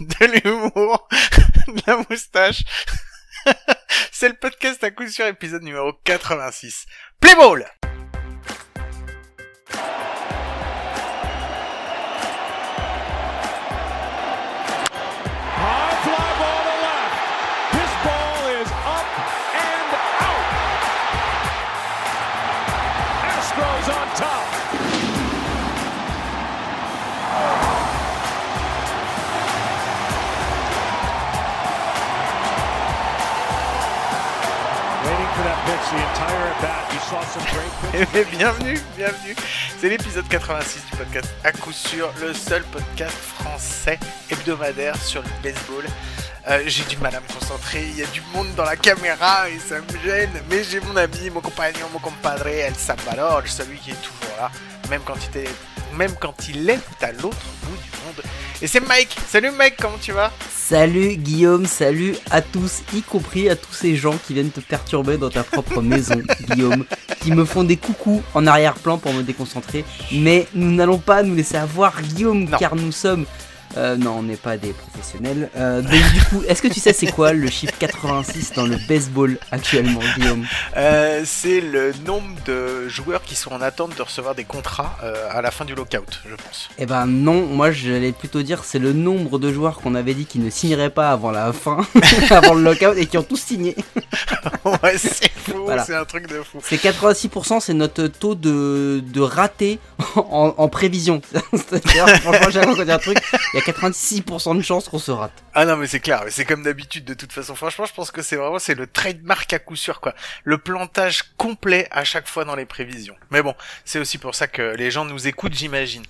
de l'humour, de la moustache. C'est le podcast à coup sûr épisode numéro 86. Play ball bien, bienvenue, bienvenue. C'est l'épisode 86 du podcast à coup sûr, le seul podcast français hebdomadaire sur le baseball. Euh, j'ai du mal à me concentrer, il y a du monde dans la caméra et ça me gêne, mais j'ai mon ami, mon compagnon, mon compadre, El Salvador, celui qui est toujours là, même quand il est, même quand il est à l'autre bout du monde. Et c'est Mike. Salut Mike, comment tu vas? Salut Guillaume, salut à tous, y compris à tous ces gens qui viennent te perturber dans ta propre maison, Guillaume, qui me font des coucous en arrière-plan pour me déconcentrer. Mais nous n'allons pas nous laisser avoir, Guillaume, Non. car nous sommes... euh, non, on n'est pas des professionnels. Euh, donc du coup, est-ce que tu sais c'est quoi le chiffre 86 dans le baseball actuellement, Guillaume? Euh, C'est le nombre de joueurs qui sont en attente de recevoir des contrats à la fin du lockout, je pense. Eh ben non, moi j'allais plutôt dire c'est le nombre de joueurs qu'on avait dit qui ne signeraient pas avant la fin, avant le lockout, et qui ont tous signé. ouais, c'est fou, Voilà. c'est un truc de fou. C'est 86%, c'est notre taux de, de raté en, en prévision. C'est-à-dire, franchement, dise un truc, il y a 86% de chances qu'on se rate. Ah non mais c'est clair, mais c'est comme d'habitude de toute façon. Franchement, je pense que c'est vraiment c'est le trademark à coup sûr quoi. Le plantage complet à chaque fois dans les prévisions. Mais bon, c'est aussi pour ça que les gens nous écoutent, j'imagine.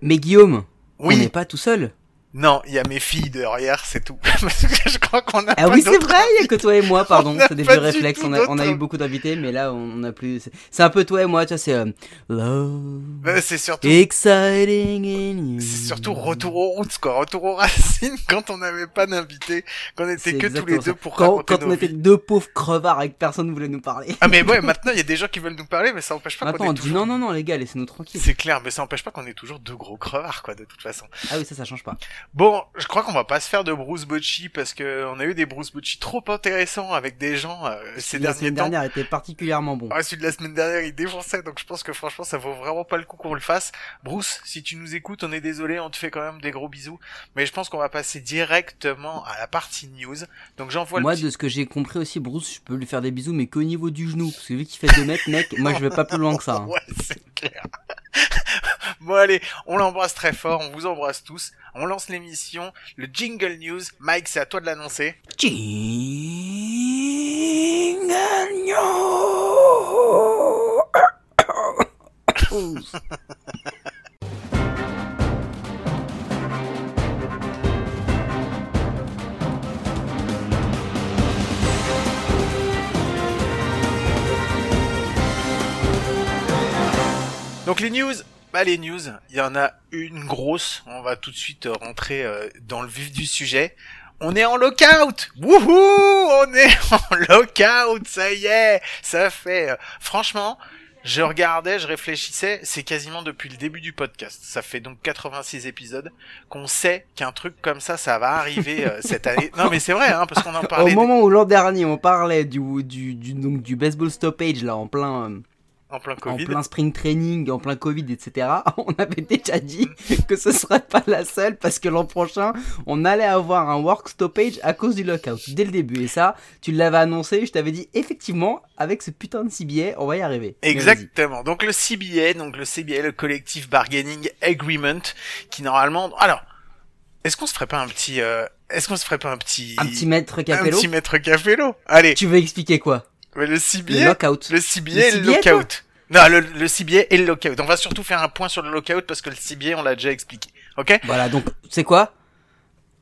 Mais Guillaume, on n'est pas tout seul. Non, il y a mes filles derrière, c'est tout. Parce que je crois qu'on a Ah pas oui, c'est vrai, il y a que toi et moi, pardon. On C'est des vieux réflexes. On a, on a eu beaucoup d'invités, mais là, on a plus. c'est- un peu toi et moi, tu vois, c'est. euh, Love. C'est surtout Exciting in you. c'est surtout retour aux roots quoi, retour aux racines quand on n'avait pas d'invités, qu'on était que tous les deux pour quand, raconter quand nos on était vies. deux pauvres crevards et que personne ne voulait nous parler. Ah mais ouais, maintenant il y a des gens qui veulent nous parler, mais ça empêche pas qu'on on est dit toujours... non, non, non, les gars, laissez-nous tranquilles. C'est clair, mais ça empêche pas qu'on est toujours deux gros crevards quoi, de toute façon. Ah oui, ça, ça change pas. Bon, je crois qu'on va pas se faire de Bruce Bocci parce que on a eu des Bruce Bocci trop intéressants avec des gens euh, ces la derniers semaine temps. dernière était particulièrement bon. Ah, celui de la semaine dernière, il défonçait, donc je pense que franchement, ça vaut vraiment pas le coup qu'on le fasse. Bruce, si tu nous écoutes, on est désolé, on te fait quand même des gros bisous, mais je pense qu'on va passer directement à la partie news. Donc j'envoie Moi, le petit... de ce que j'ai compris aussi, Bruce, je peux lui faire des bisous, mais qu'au niveau du genou. Parce que vu qu'il fait 2 mètres, mec, moi je vais pas plus loin que ça. hein. Ouais, c'est clair. bon allez, on l'embrasse très fort, on vous embrasse tous. On lance l'émission, le Jingle News. Mike, c'est à toi de l'annoncer. Donc les news, bah les news, il y en a une grosse. On va tout de suite euh, rentrer euh, dans le vif du sujet. On est en lockout Wouhou On est en lockout Ça y est Ça fait... euh, franchement, je regardais, je réfléchissais, c'est quasiment depuis le début du podcast. Ça fait donc 86 épisodes qu'on sait qu'un truc comme ça, ça va arriver euh, cette année. Non mais c'est vrai, hein, parce qu'on en Au parlait... moment où l'an dernier on parlait du, du, du, donc, du baseball stoppage là en plein, euh, En plein en Covid. plein spring training, en plein Covid, etc., on avait déjà dit que ce serait pas la seule parce que l'an prochain on allait avoir un work stoppage à cause du lockout dès le début. Et ça, tu l'avais annoncé, je t'avais dit effectivement, avec ce putain de CBA, on va y arriver. Exactement. Donc le CBA, donc le CBA, le Collective Bargaining Agreement, qui normalement, alors, est-ce qu'on se ferait pas un petit, euh, est-ce qu'on se ferait pas un petit, Un petit maître un capello. petit maître capello? Allez, Tu veux expliquer quoi? Mais le Le CBA, lockout. le CBA Le et le CBA, lockout. Non, le, le CBA et le lockout. On va surtout faire un point sur le lockout parce que le CBA, on l'a déjà expliqué. Ok? Voilà, donc c'est quoi?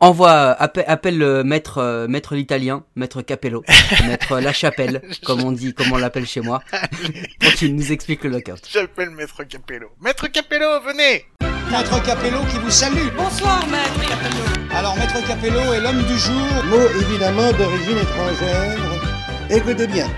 Envoie, appelle, appelle le maître, euh, maître l'italien, maître Capello, maître La Chapelle, comme on dit, comme on l'appelle chez moi, pour qu'il nous explique le lockout. J'appelle Maître Capello. Maître Capello, venez Maître Capello qui vous salue. Bonsoir, maître Capello. Alors, Maître Capello est l'homme du jour. Mot évidemment d'origine étrangère. Écoutez bien.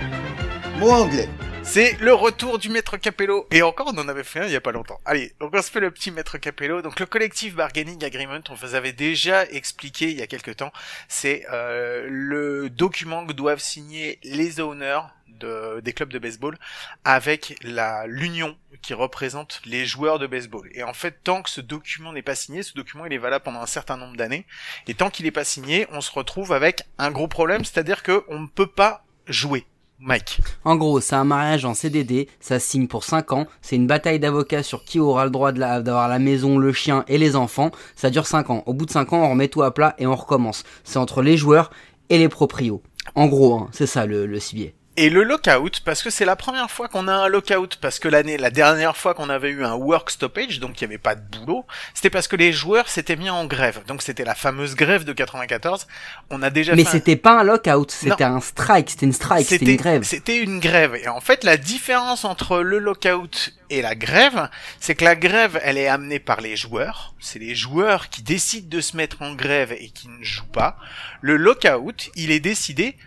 Mot anglais. C'est le retour du maître Capello. Et encore, on en avait fait un il y a pas longtemps. Allez, donc on se fait le petit maître Capello. Donc le collectif bargaining agreement, on vous avait déjà expliqué il y a quelques temps, c'est euh, le document que doivent signer les owners de, des clubs de baseball avec la l'union qui représente les joueurs de baseball. Et en fait, tant que ce document n'est pas signé, ce document il est valable pendant un certain nombre d'années. Et tant qu'il n'est pas signé, on se retrouve avec un gros problème, c'est-à-dire que on ne peut pas jouer. Mike. En gros, c'est un mariage en CDD, ça signe pour 5 ans, c'est une bataille d'avocats sur qui aura le droit d'avoir la maison, le chien et les enfants, ça dure 5 ans. Au bout de 5 ans, on remet tout à plat et on recommence. C'est entre les joueurs et les proprios. En gros, hein, c'est ça le, le cibier. Et le lockout, parce que c'est la première fois qu'on a un lockout, parce que l'année, la dernière fois qu'on avait eu un work stoppage, donc il n'y avait pas de boulot, c'était parce que les joueurs s'étaient mis en grève. Donc c'était la fameuse grève de 94. On a déjà Mais fait un- c'était pas un lockout, c'était un strike, c'était une strike, c'était une grève. C'était une grève. Et en fait, la différence entre le lockout et la grève, c'est que la grève, elle est amenée par les joueurs. C'est les joueurs qui décident de se mettre en grève et qui ne jouent pas. Le lockout, il est décidé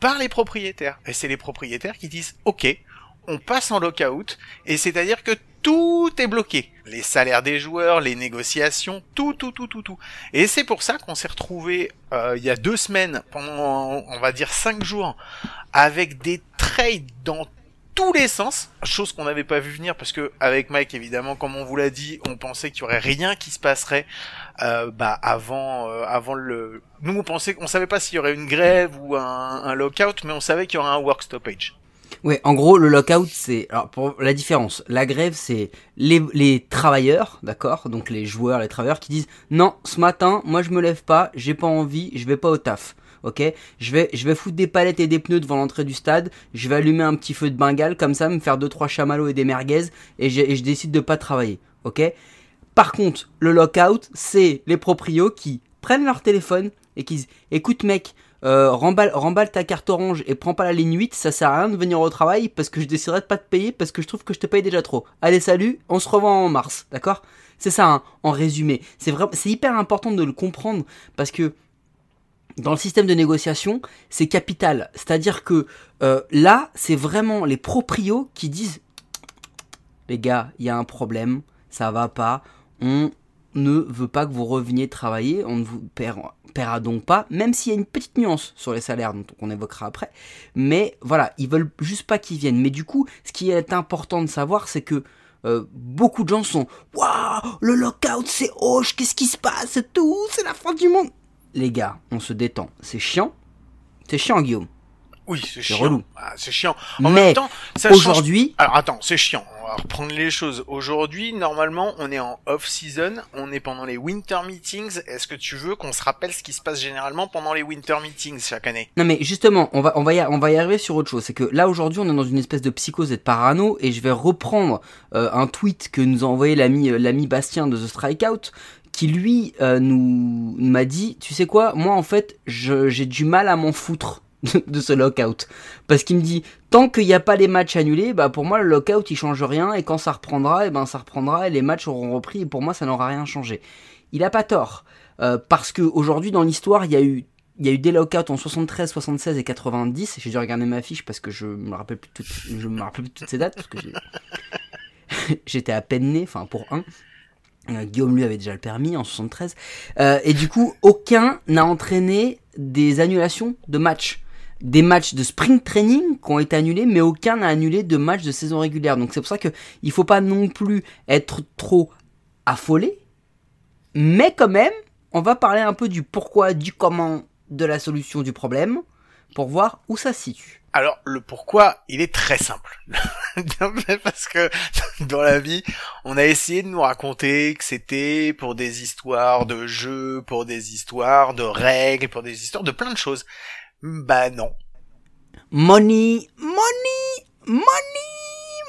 par les propriétaires. Et c'est les propriétaires qui disent, OK, on passe en lockout. Et c'est-à-dire que tout est bloqué. Les salaires des joueurs, les négociations, tout, tout, tout, tout, tout. Et c'est pour ça qu'on s'est retrouvé euh, il y a deux semaines, pendant, on va dire cinq jours, avec des trades dans tous les sens, chose qu'on n'avait pas vu venir parce que avec Mike évidemment comme on vous l'a dit, on pensait qu'il y aurait rien qui se passerait euh, bah avant euh, avant le nous on pensait qu'on savait pas s'il y aurait une grève ou un, un lockout mais on savait qu'il y aurait un work stoppage. Ouais, en gros, le lockout, c'est. Alors, pour la différence, la grève, c'est les, les travailleurs, d'accord Donc les joueurs, les travailleurs qui disent Non, ce matin, moi je me lève pas, j'ai pas envie, je vais pas au taf. Ok? Je vais, je vais foutre des palettes et des pneus devant l'entrée du stade, je vais allumer un petit feu de bengale, comme ça, me faire deux trois chamallows et des merguez, et, je décide de pas travailler. Ok? Par contre, le lockout, c'est les proprios qui prennent leur téléphone et qui disent Écoute, mec, euh, remballe, ta carte orange et prends pas la ligne 8, ça sert à rien de venir au travail parce que je déciderai de pas te payer parce que je trouve que je te paye déjà trop. Allez, salut, on se revoit en mars, d'accord? C'est ça, hein, en résumé. C'est hyper important de le comprendre parce que dans le système de négociation, c'est capital. C'est-à-dire que euh, là, c'est vraiment les proprios qui disent les gars, il y a un problème, ça va pas, on ne veut pas que vous reveniez travailler, on ne vous paiera, donc pas, même s'il y a une petite nuance sur les salaires, dont on évoquera après. Mais voilà, ils veulent juste pas qu'ils viennent. Mais du coup, ce qui est important de savoir, c'est que euh, beaucoup de gens sont Waouh, le lockout c'est hoche, qu'est-ce qui se passe tout, c'est la fin du monde. Les gars, on se détend. C'est chiant. C'est chiant, Guillaume. Oui, c'est C'est chiant. relou. Ah, c'est chiant. En Mais même temps, change Aujourd'hui, Alors attends, c'est chiant. On va reprendre les choses. Aujourd'hui, normalement, on est en off-season, on est pendant les winter meetings. Est-ce que tu veux qu'on se rappelle ce qui se passe généralement pendant les winter meetings chaque année? Non mais justement, on va, on, va y, on va y arriver sur autre chose. C'est que là aujourd'hui on est dans une espèce de psychose et de parano et je vais reprendre euh, un tweet que nous a envoyé l'ami euh, l'ami Bastien de The Strikeout qui lui euh, nous m'a dit, tu sais quoi, moi en fait j'ai du mal à m'en foutre de, ce lockout. Parce qu'il me dit, tant qu'il n'y a pas les matchs annulés, bah pour moi le lockout il change rien et quand ça reprendra, et ben ça reprendra et les matchs auront repris et pour moi ça n'aura rien changé. Il a pas tort. Euh, parce que aujourd'hui dans l'histoire il y a eu il y a eu des lockouts en 73, 76 et 90. J'ai dû regarder ma fiche parce que je me rappelle plus toutes, je me rappelle plus toutes ces dates parce que j'étais à peine né, enfin pour un. Euh, Guillaume lui avait déjà le permis en 73. Euh, et du coup, aucun n'a entraîné des annulations de matchs. Des matchs de spring training qui ont été annulés, mais aucun n'a annulé de matchs de saison régulière. Donc c'est pour ça que il faut pas non plus être trop affolé. Mais quand même, on va parler un peu du pourquoi, du comment, de la solution du problème, pour voir où ça se situe. Alors le pourquoi, il est très simple. Non, mais Parce que dans la vie, on a essayé de nous raconter que c'était pour des histoires de jeux, pour des histoires de règles, pour des histoires de plein de choses. Bah non. Money, money, money,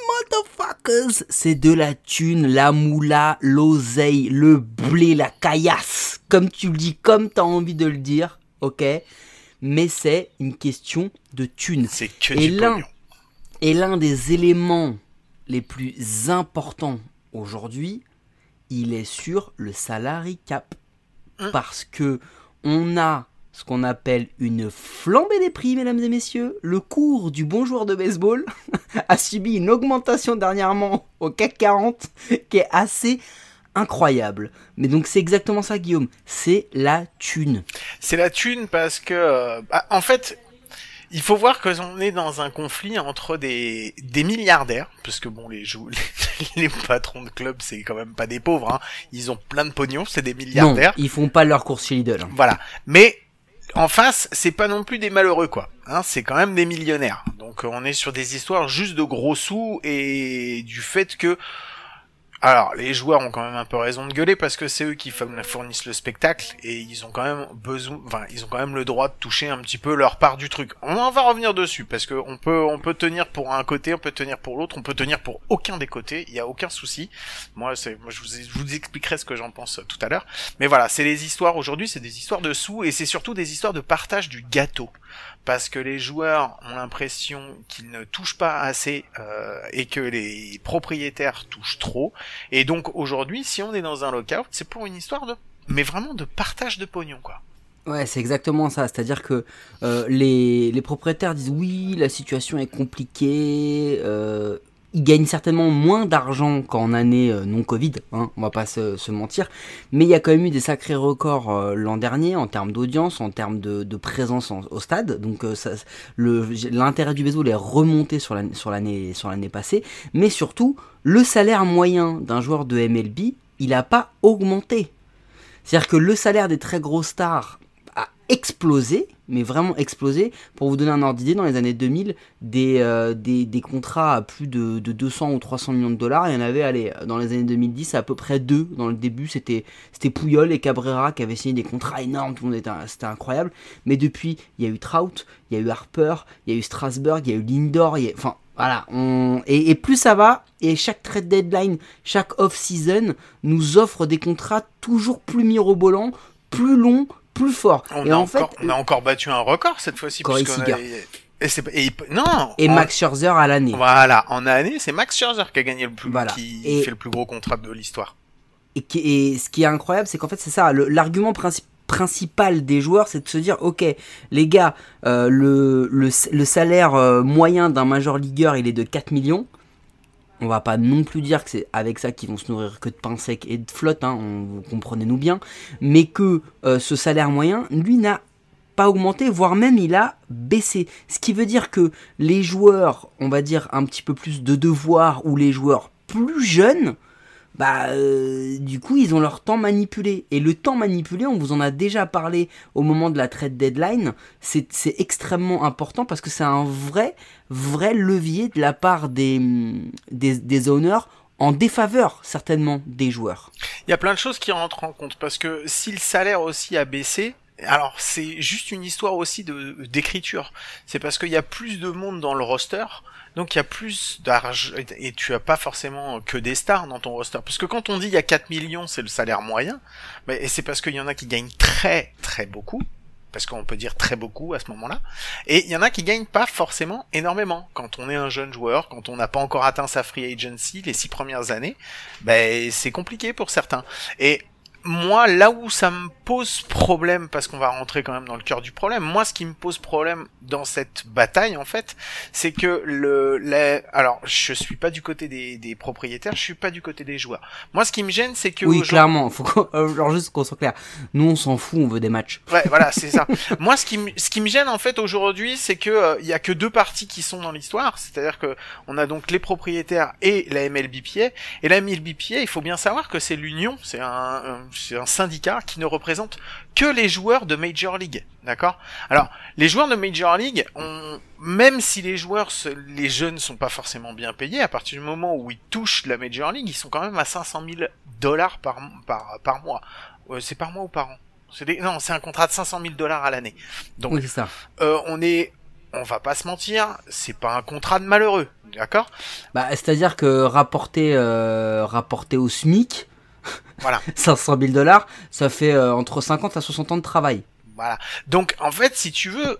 motherfuckers. C'est de la thune, la moula, l'oseille, le blé, la caillasse. Comme tu le dis, comme t'as envie de le dire, ok? Mais c'est une question de thune. C'est que Et l'un-. Et l'un des éléments les plus importants aujourd'hui, il est sur le salary cap. Hein? Parce que on a ce qu'on appelle une flambée des prix, mesdames et messieurs. Le cours du bon joueur de baseball a subi une augmentation dernièrement au CAC 40 qui est assez incroyable. Mais donc c'est exactement ça, Guillaume. C'est la thune. C'est la thune parce que, euh, bah, en fait, il faut voir que on est dans un conflit entre des, des milliardaires, parce que bon, les, jou- les, patrons de club, c'est quand même pas des pauvres, hein. ils ont plein de pognon, c'est des Non, milliardaires. ils font pas leur course chez Lidl. hein. Voilà. Mais en face, c'est pas non plus des malheureux, quoi. Hein, c'est quand même des millionnaires. Donc on est sur des histoires juste de gros sous et du fait que alors, les joueurs ont quand même un peu raison de gueuler parce que c'est eux qui fournissent le spectacle et ils ont quand même besoin, enfin, ils ont quand même le droit de toucher un petit peu leur part du truc. On en va revenir dessus parce que on peut, on peut tenir pour un côté, on peut tenir pour l'autre, on peut tenir pour aucun des côtés. Il y a aucun souci. Moi, c'est, moi, je vous, je vous expliquerai ce que j'en pense tout à l'heure. Mais voilà, c'est les histoires aujourd'hui, c'est des histoires de sous et c'est surtout des histoires de partage du gâteau parce que les joueurs ont l'impression qu'ils ne touchent pas assez euh, et que les propriétaires touchent trop. Et donc aujourd'hui, si on est dans un lockout, c'est pour une histoire de, mais vraiment de partage de pognon, quoi. Ouais, c'est exactement ça. C'est-à-dire que euh, les, les propriétaires disent oui, la situation est compliquée. euh, ils gagnent certainement moins d'argent qu'en année euh, non Covid, hein, on va pas se, mentir. Mais il y a quand même eu des sacrés records euh, l'an dernier en termes d'audience, en termes de, présence en- au stade. Donc euh, l'intérêt du baseball est remonté sur l'année sur l'année passée. Mais surtout, le salaire moyen d'un joueur de MLB, il n'a pas augmenté. C'est-à-dire que le salaire des très gros stars explosé, mais vraiment explosé. Pour vous donner un ordre d'idée, dans les années 2000, des, euh, des, des contrats à plus de, de 200 ou 300 millions de dollars, il y en avait, dans les années 2010, à peu près deux. Dans le début, c'était Puyol et Cabrera qui avaient signé des contrats énormes, tout le monde était, c'était incroyable. Mais depuis, il y a eu Trout, il y a eu Harper, il y a eu Strasburg, il y a eu Lindor, il enfin voilà, et plus ça va, et chaque trade deadline, chaque off-season nous offre des contrats toujours plus mirobolants, plus longs, plus forts. On, et a en encore, fait, on a encore battu un record cette fois-ci. Et et non. et Max Scherzer à l'année. Voilà, en année, c'est Max Scherzer qui a gagné le plus, Voilà. qui Et- fait le plus gros contrat de l'histoire. Et, ce qui est incroyable, c'est qu'en fait, c'est ça. L'argument princi- principal des joueurs, c'est de se dire ok, les gars, euh, le, le, le salaire euh, moyen d'un major leagueur, il est de 4 millions. On va pas non plus dire que c'est avec ça qu'ils vont se nourrir que de pain sec et de flotte, hein, on, comprenez-nous bien. Mais que euh, ce salaire moyen, lui, n'a pas augmenté, voire même il a baissé. Ce qui veut dire que les joueurs, on va dire un petit peu plus de devoir, ou les joueurs plus jeunes, bah euh, du coup ils ont leur temps manipulé. Et le temps manipulé, on vous en a déjà parlé au moment de la trade deadline, c'est extrêmement important parce que c'est un vrai, vrai levier de la part des, des, des owners en défaveur certainement des joueurs. Il y a plein de choses qui rentrent en compte parce que si le salaire aussi a baissé, alors c'est juste une histoire aussi d'écriture. C'est parce qu'il y a plus de monde dans le roster, donc il y a plus d'argent et tu as pas forcément que des stars dans ton roster. Parce que quand on dit il y a 4 millions, c'est le salaire moyen, et c'est parce qu'il y en a qui gagnent très très beaucoup. Parce qu'on peut dire très beaucoup à ce moment-là. Et il y en a qui gagnent pas forcément énormément. Quand on est un jeune joueur, quand on n'a pas encore atteint sa free agency les six premières années, ben c'est compliqué pour certains. Et moi, là où ça me pose problème, parce qu'on va rentrer quand même dans le cœur du problème, moi, ce qui me pose problème dans cette bataille, en fait, c'est que le, la- alors, je suis pas du côté des, des propriétaires, je suis pas du côté des joueurs. Moi, ce qui me gêne, c'est que Oui, clairement, faut qu'on- euh, genre juste qu'on soit clair. Nous on s'en fout, on veut des matchs. Ouais, voilà, c'est ça. Moi, ce qui, me- ce qui me gêne en fait aujourd'hui, c'est que euh, il y a que deux parties qui sont dans l'histoire. C'est-à-dire que on a donc les propriétaires et la MLBPA. Et la MLBPA, il faut bien savoir que c'est l'union, c'est un, un- c'est un syndicat qui ne représente que les joueurs de Major League. D'accord? Alors, les joueurs de Major League, ont, même si les joueurs, se- les jeunes sont pas forcément bien payés, à partir du moment où ils touchent la Major League, ils sont quand même à 500 000 dollars par, par, par mois. Euh, c'est par mois ou par an? Des... Non, c'est un contrat de 500 000 dollars à l'année. Donc, Oui, c'est ça. euh, on est, on va pas se mentir, c'est pas un contrat de malheureux, d'accord? Bah, c'est-à-dire que rapporter, euh, rapporter au SMIC, Voilà. 500 000 dollars, ça fait euh, entre 50 à 60 ans de travail. Voilà. Donc, en fait, si tu veux,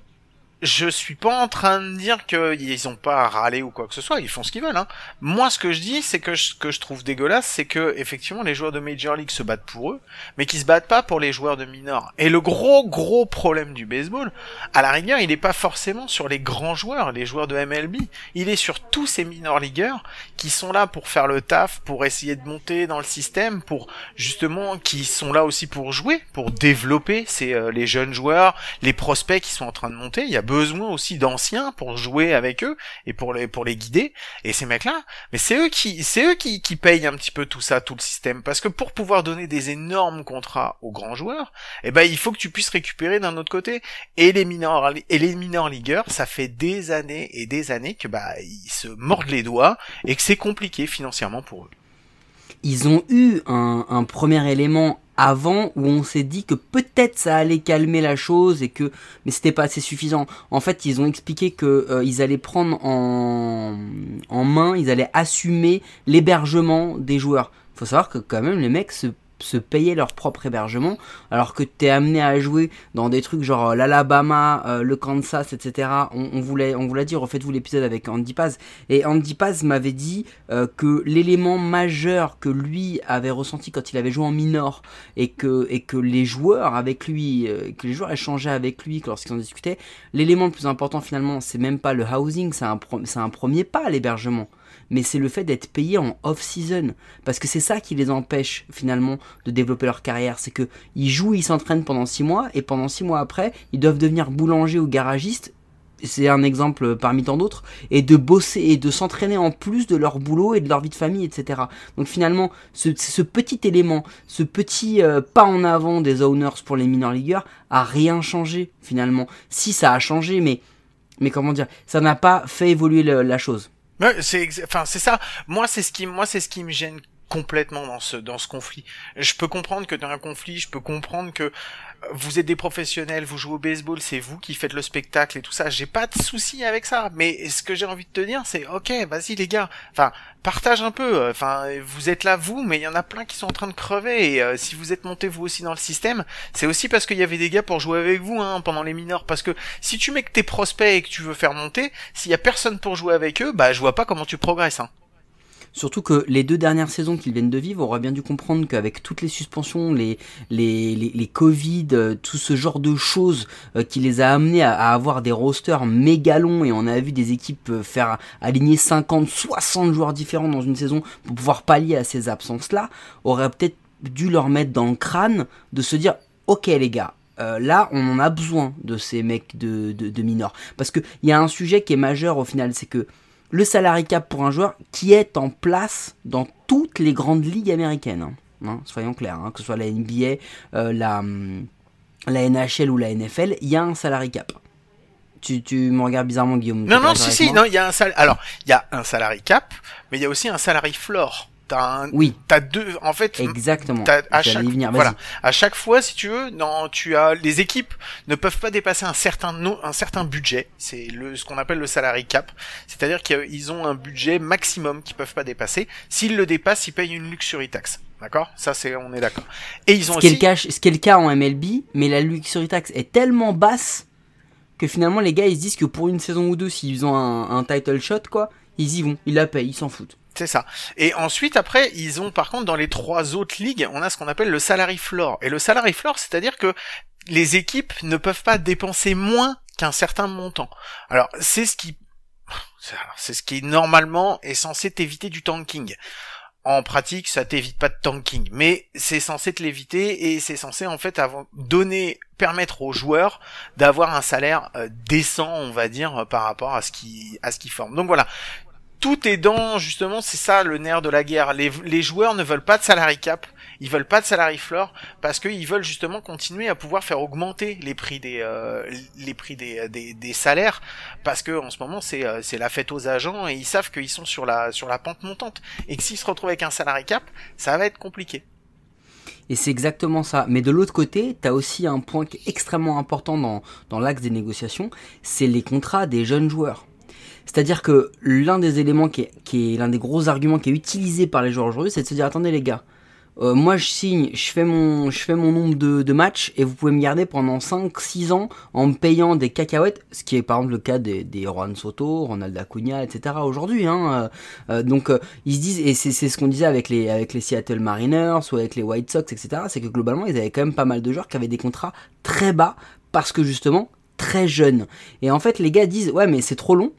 je suis pas en train de dire qu'ils ont pas à râler ou quoi que ce soit, ils font ce qu'ils veulent. Hein. Moi, ce que je dis, c'est que ce que je trouve dégueulasse, c'est que effectivement les joueurs de Major League se battent pour eux, mais qu'ils se battent pas pour les joueurs de minor. Et le gros gros problème du baseball, à la rigueur, il est pas forcément sur les grands joueurs, les joueurs de MLB, il est sur tous ces minor ligueurs qui sont là pour faire le taf, pour essayer de monter dans le système, pour justement qui sont là aussi pour jouer, pour développer ces euh, les jeunes joueurs, les prospects qui sont en train de monter. Besoin aussi d'anciens pour jouer avec eux et pour les pour les guider. Et ces mecs-là, mais c'est eux qui c'est eux qui, qui payent un petit peu tout ça, tout le système, parce que pour pouvoir donner des énormes contrats aux grands joueurs, eh ben il faut que tu puisses récupérer d'un autre côté. Et les mineurs et les mineurs ligueurs, ça fait des années et des années que bah ils se mordent les doigts et que c'est compliqué financièrement pour eux. Ils ont eu un, un premier élément avant où on s'est dit que peut-être ça allait calmer la chose et que mais c'était pas assez suffisant. En fait, ils ont expliqué que euh, ils allaient prendre en, en main, ils allaient assumer l'hébergement des joueurs. Faut savoir que quand même les mecs se se payer leur propre hébergement, alors que t'es amené à jouer dans des trucs genre l'Alabama, euh, le Kansas, etc. On, voulait, on vous l'a dit, refaites-vous l'épisode avec Andy Paz. Et Andy Paz m'avait dit euh, que l'élément majeur que lui avait ressenti quand il avait joué en minor et que, les joueurs avec lui, euh, que les joueurs échangeaient avec lui lorsqu'ils en discutaient, l'élément le plus important finalement, c'est même pas le housing, c'est un, c'est un premier pas l'hébergement mais c'est le fait d'être payé en off-season. Parce que c'est ça qui les empêche finalement de développer leur carrière. C'est que ils jouent, ils s'entraînent pendant 6 mois, et pendant 6 mois après, ils doivent devenir boulanger ou garagiste. C'est un exemple parmi tant d'autres, et de bosser et de s'entraîner en plus de leur boulot et de leur vie de famille, etc. Donc finalement, ce, petit élément, ce petit euh, pas en avant des owners pour les minor leagueurs a rien changé finalement. Si ça a changé, mais mais comment dire, ça n'a pas fait évoluer la chose. C'est enfin c'est ça. Moi c'est ce qui moi c'est ce qui me gêne complètement dans ce dans ce conflit. Je peux comprendre que dans un conflit, je peux comprendre que euh, vous êtes des professionnels, vous jouez au baseball, c'est vous qui faites le spectacle et tout ça. J'ai pas de souci avec ça. Mais ce que j'ai envie de te dire, c'est ok, vas-y les gars. Enfin, partage un peu. Enfin, vous êtes là vous, mais il y en a plein qui sont en train de crever. Et euh, si vous êtes monté vous aussi dans le système, c'est aussi parce qu'il y avait des gars pour jouer avec vous hein, pendant les mineurs. Parce que si tu mets que tes prospects et que tu veux faire monter, s'il y a personne pour jouer avec eux, bah je vois pas comment tu progresses. Hein. Surtout que les deux dernières saisons qu'ils viennent de vivre, on aurait bien dû comprendre qu'avec toutes les suspensions, les, les, les, Covid, euh, tout ce genre de choses euh, qui les a amenés à, avoir des rosters méga longs et on a vu des équipes euh, faire aligner 50, 60 joueurs différents dans une saison pour pouvoir pallier à ces absences-là, aurait peut-être dû leur mettre dans le crâne de se dire, ok les gars, là, on en a besoin de ces mecs de, de, de minors. Parce qu'il y a un sujet qui est majeur au final, c'est que le salary cap pour un joueur qui est en place dans toutes les grandes ligues américaines. hein. Hein, soyons clairs, hein, que ce soit la NBA, euh, la, hum, la NHL ou la NFL, il y a un salary cap. Tu, tu me regardes bizarrement, Guillaume. Non, non, si, si, non, il y a un. Alors, il y a un salary cap, mais il y a aussi un salary floor. T'as un... Oui. T'as deux, en fait. Exactement. t'as- à chaque, venir, voilà, à chaque fois, si tu veux, non, tu as les équipes ne peuvent pas dépasser un certain no- un certain budget. C'est le ce qu'on appelle le salary cap, c'est-à-dire qu'ils ont un budget maximum qu'ils peuvent pas dépasser. S'ils le dépassent, ils payent une luxury tax. D'accord? Ça, c'est on est d'accord. Et ils ont Ce qui, est aussi le cas, ce qui est le cas en MLB, mais la luxury tax est tellement basse que finalement les gars ils se disent que pour une saison ou deux, s'ils ont un, un title shot, quoi, ils y vont, ils la payent, ils s'en foutent. C'est ça. Et ensuite, après, ils ont par contre dans les trois autres ligues, on a ce qu'on appelle le salary floor. Et le salary floor, c'est-à-dire que les équipes ne peuvent pas dépenser moins qu'un certain montant. Alors, c'est ce qui, c'est- ce qui normalement est censé t'éviter du tanking. En pratique, ça t'évite pas de tanking, mais c'est censé te l'éviter et c'est censé en fait donner, permettre aux joueurs d'avoir un salaire euh, décent, on va dire, par rapport à ce qui, à ce qu'ils forment. Donc voilà, tout est dans justement c'est ça le nerf de la guerre les, joueurs ne veulent pas de salary cap ils veulent pas de salary floor parce qu'ils veulent justement continuer à pouvoir faire augmenter les prix des euh, les prix des, des, salaires parce que en ce moment c'est euh, c'est la fête aux agents et ils savent qu'ils sont sur la sur la pente montante et que s'ils se retrouvent avec un salary cap ça va être compliqué Et c'est exactement ça. Mais de l'autre côté, t'as aussi un point qui est extrêmement important dans, dans l'axe des négociations, c'est les contrats des jeunes joueurs. C'est-à-dire que l'un des éléments qui est, l'un des gros arguments qui est utilisé par les joueurs aujourd'hui, c'est de se dire attendez les gars, euh, moi je signe, je fais mon, nombre de, matchs et vous pouvez me garder pendant 5-6 ans en me payant des cacahuètes, ce qui est par exemple le cas des, des Juan Soto, Ronald Acuna, etc. aujourd'hui. Hein. Euh, euh, donc ils se disent, et c'est c'est ce qu'on disait avec les, avec les Seattle Mariners ou avec les White Sox, etc. C'est que globalement ils avaient quand même pas mal de joueurs qui avaient des contrats très bas parce que justement très jeunes. Et en fait les gars disent, ouais mais c'est trop long.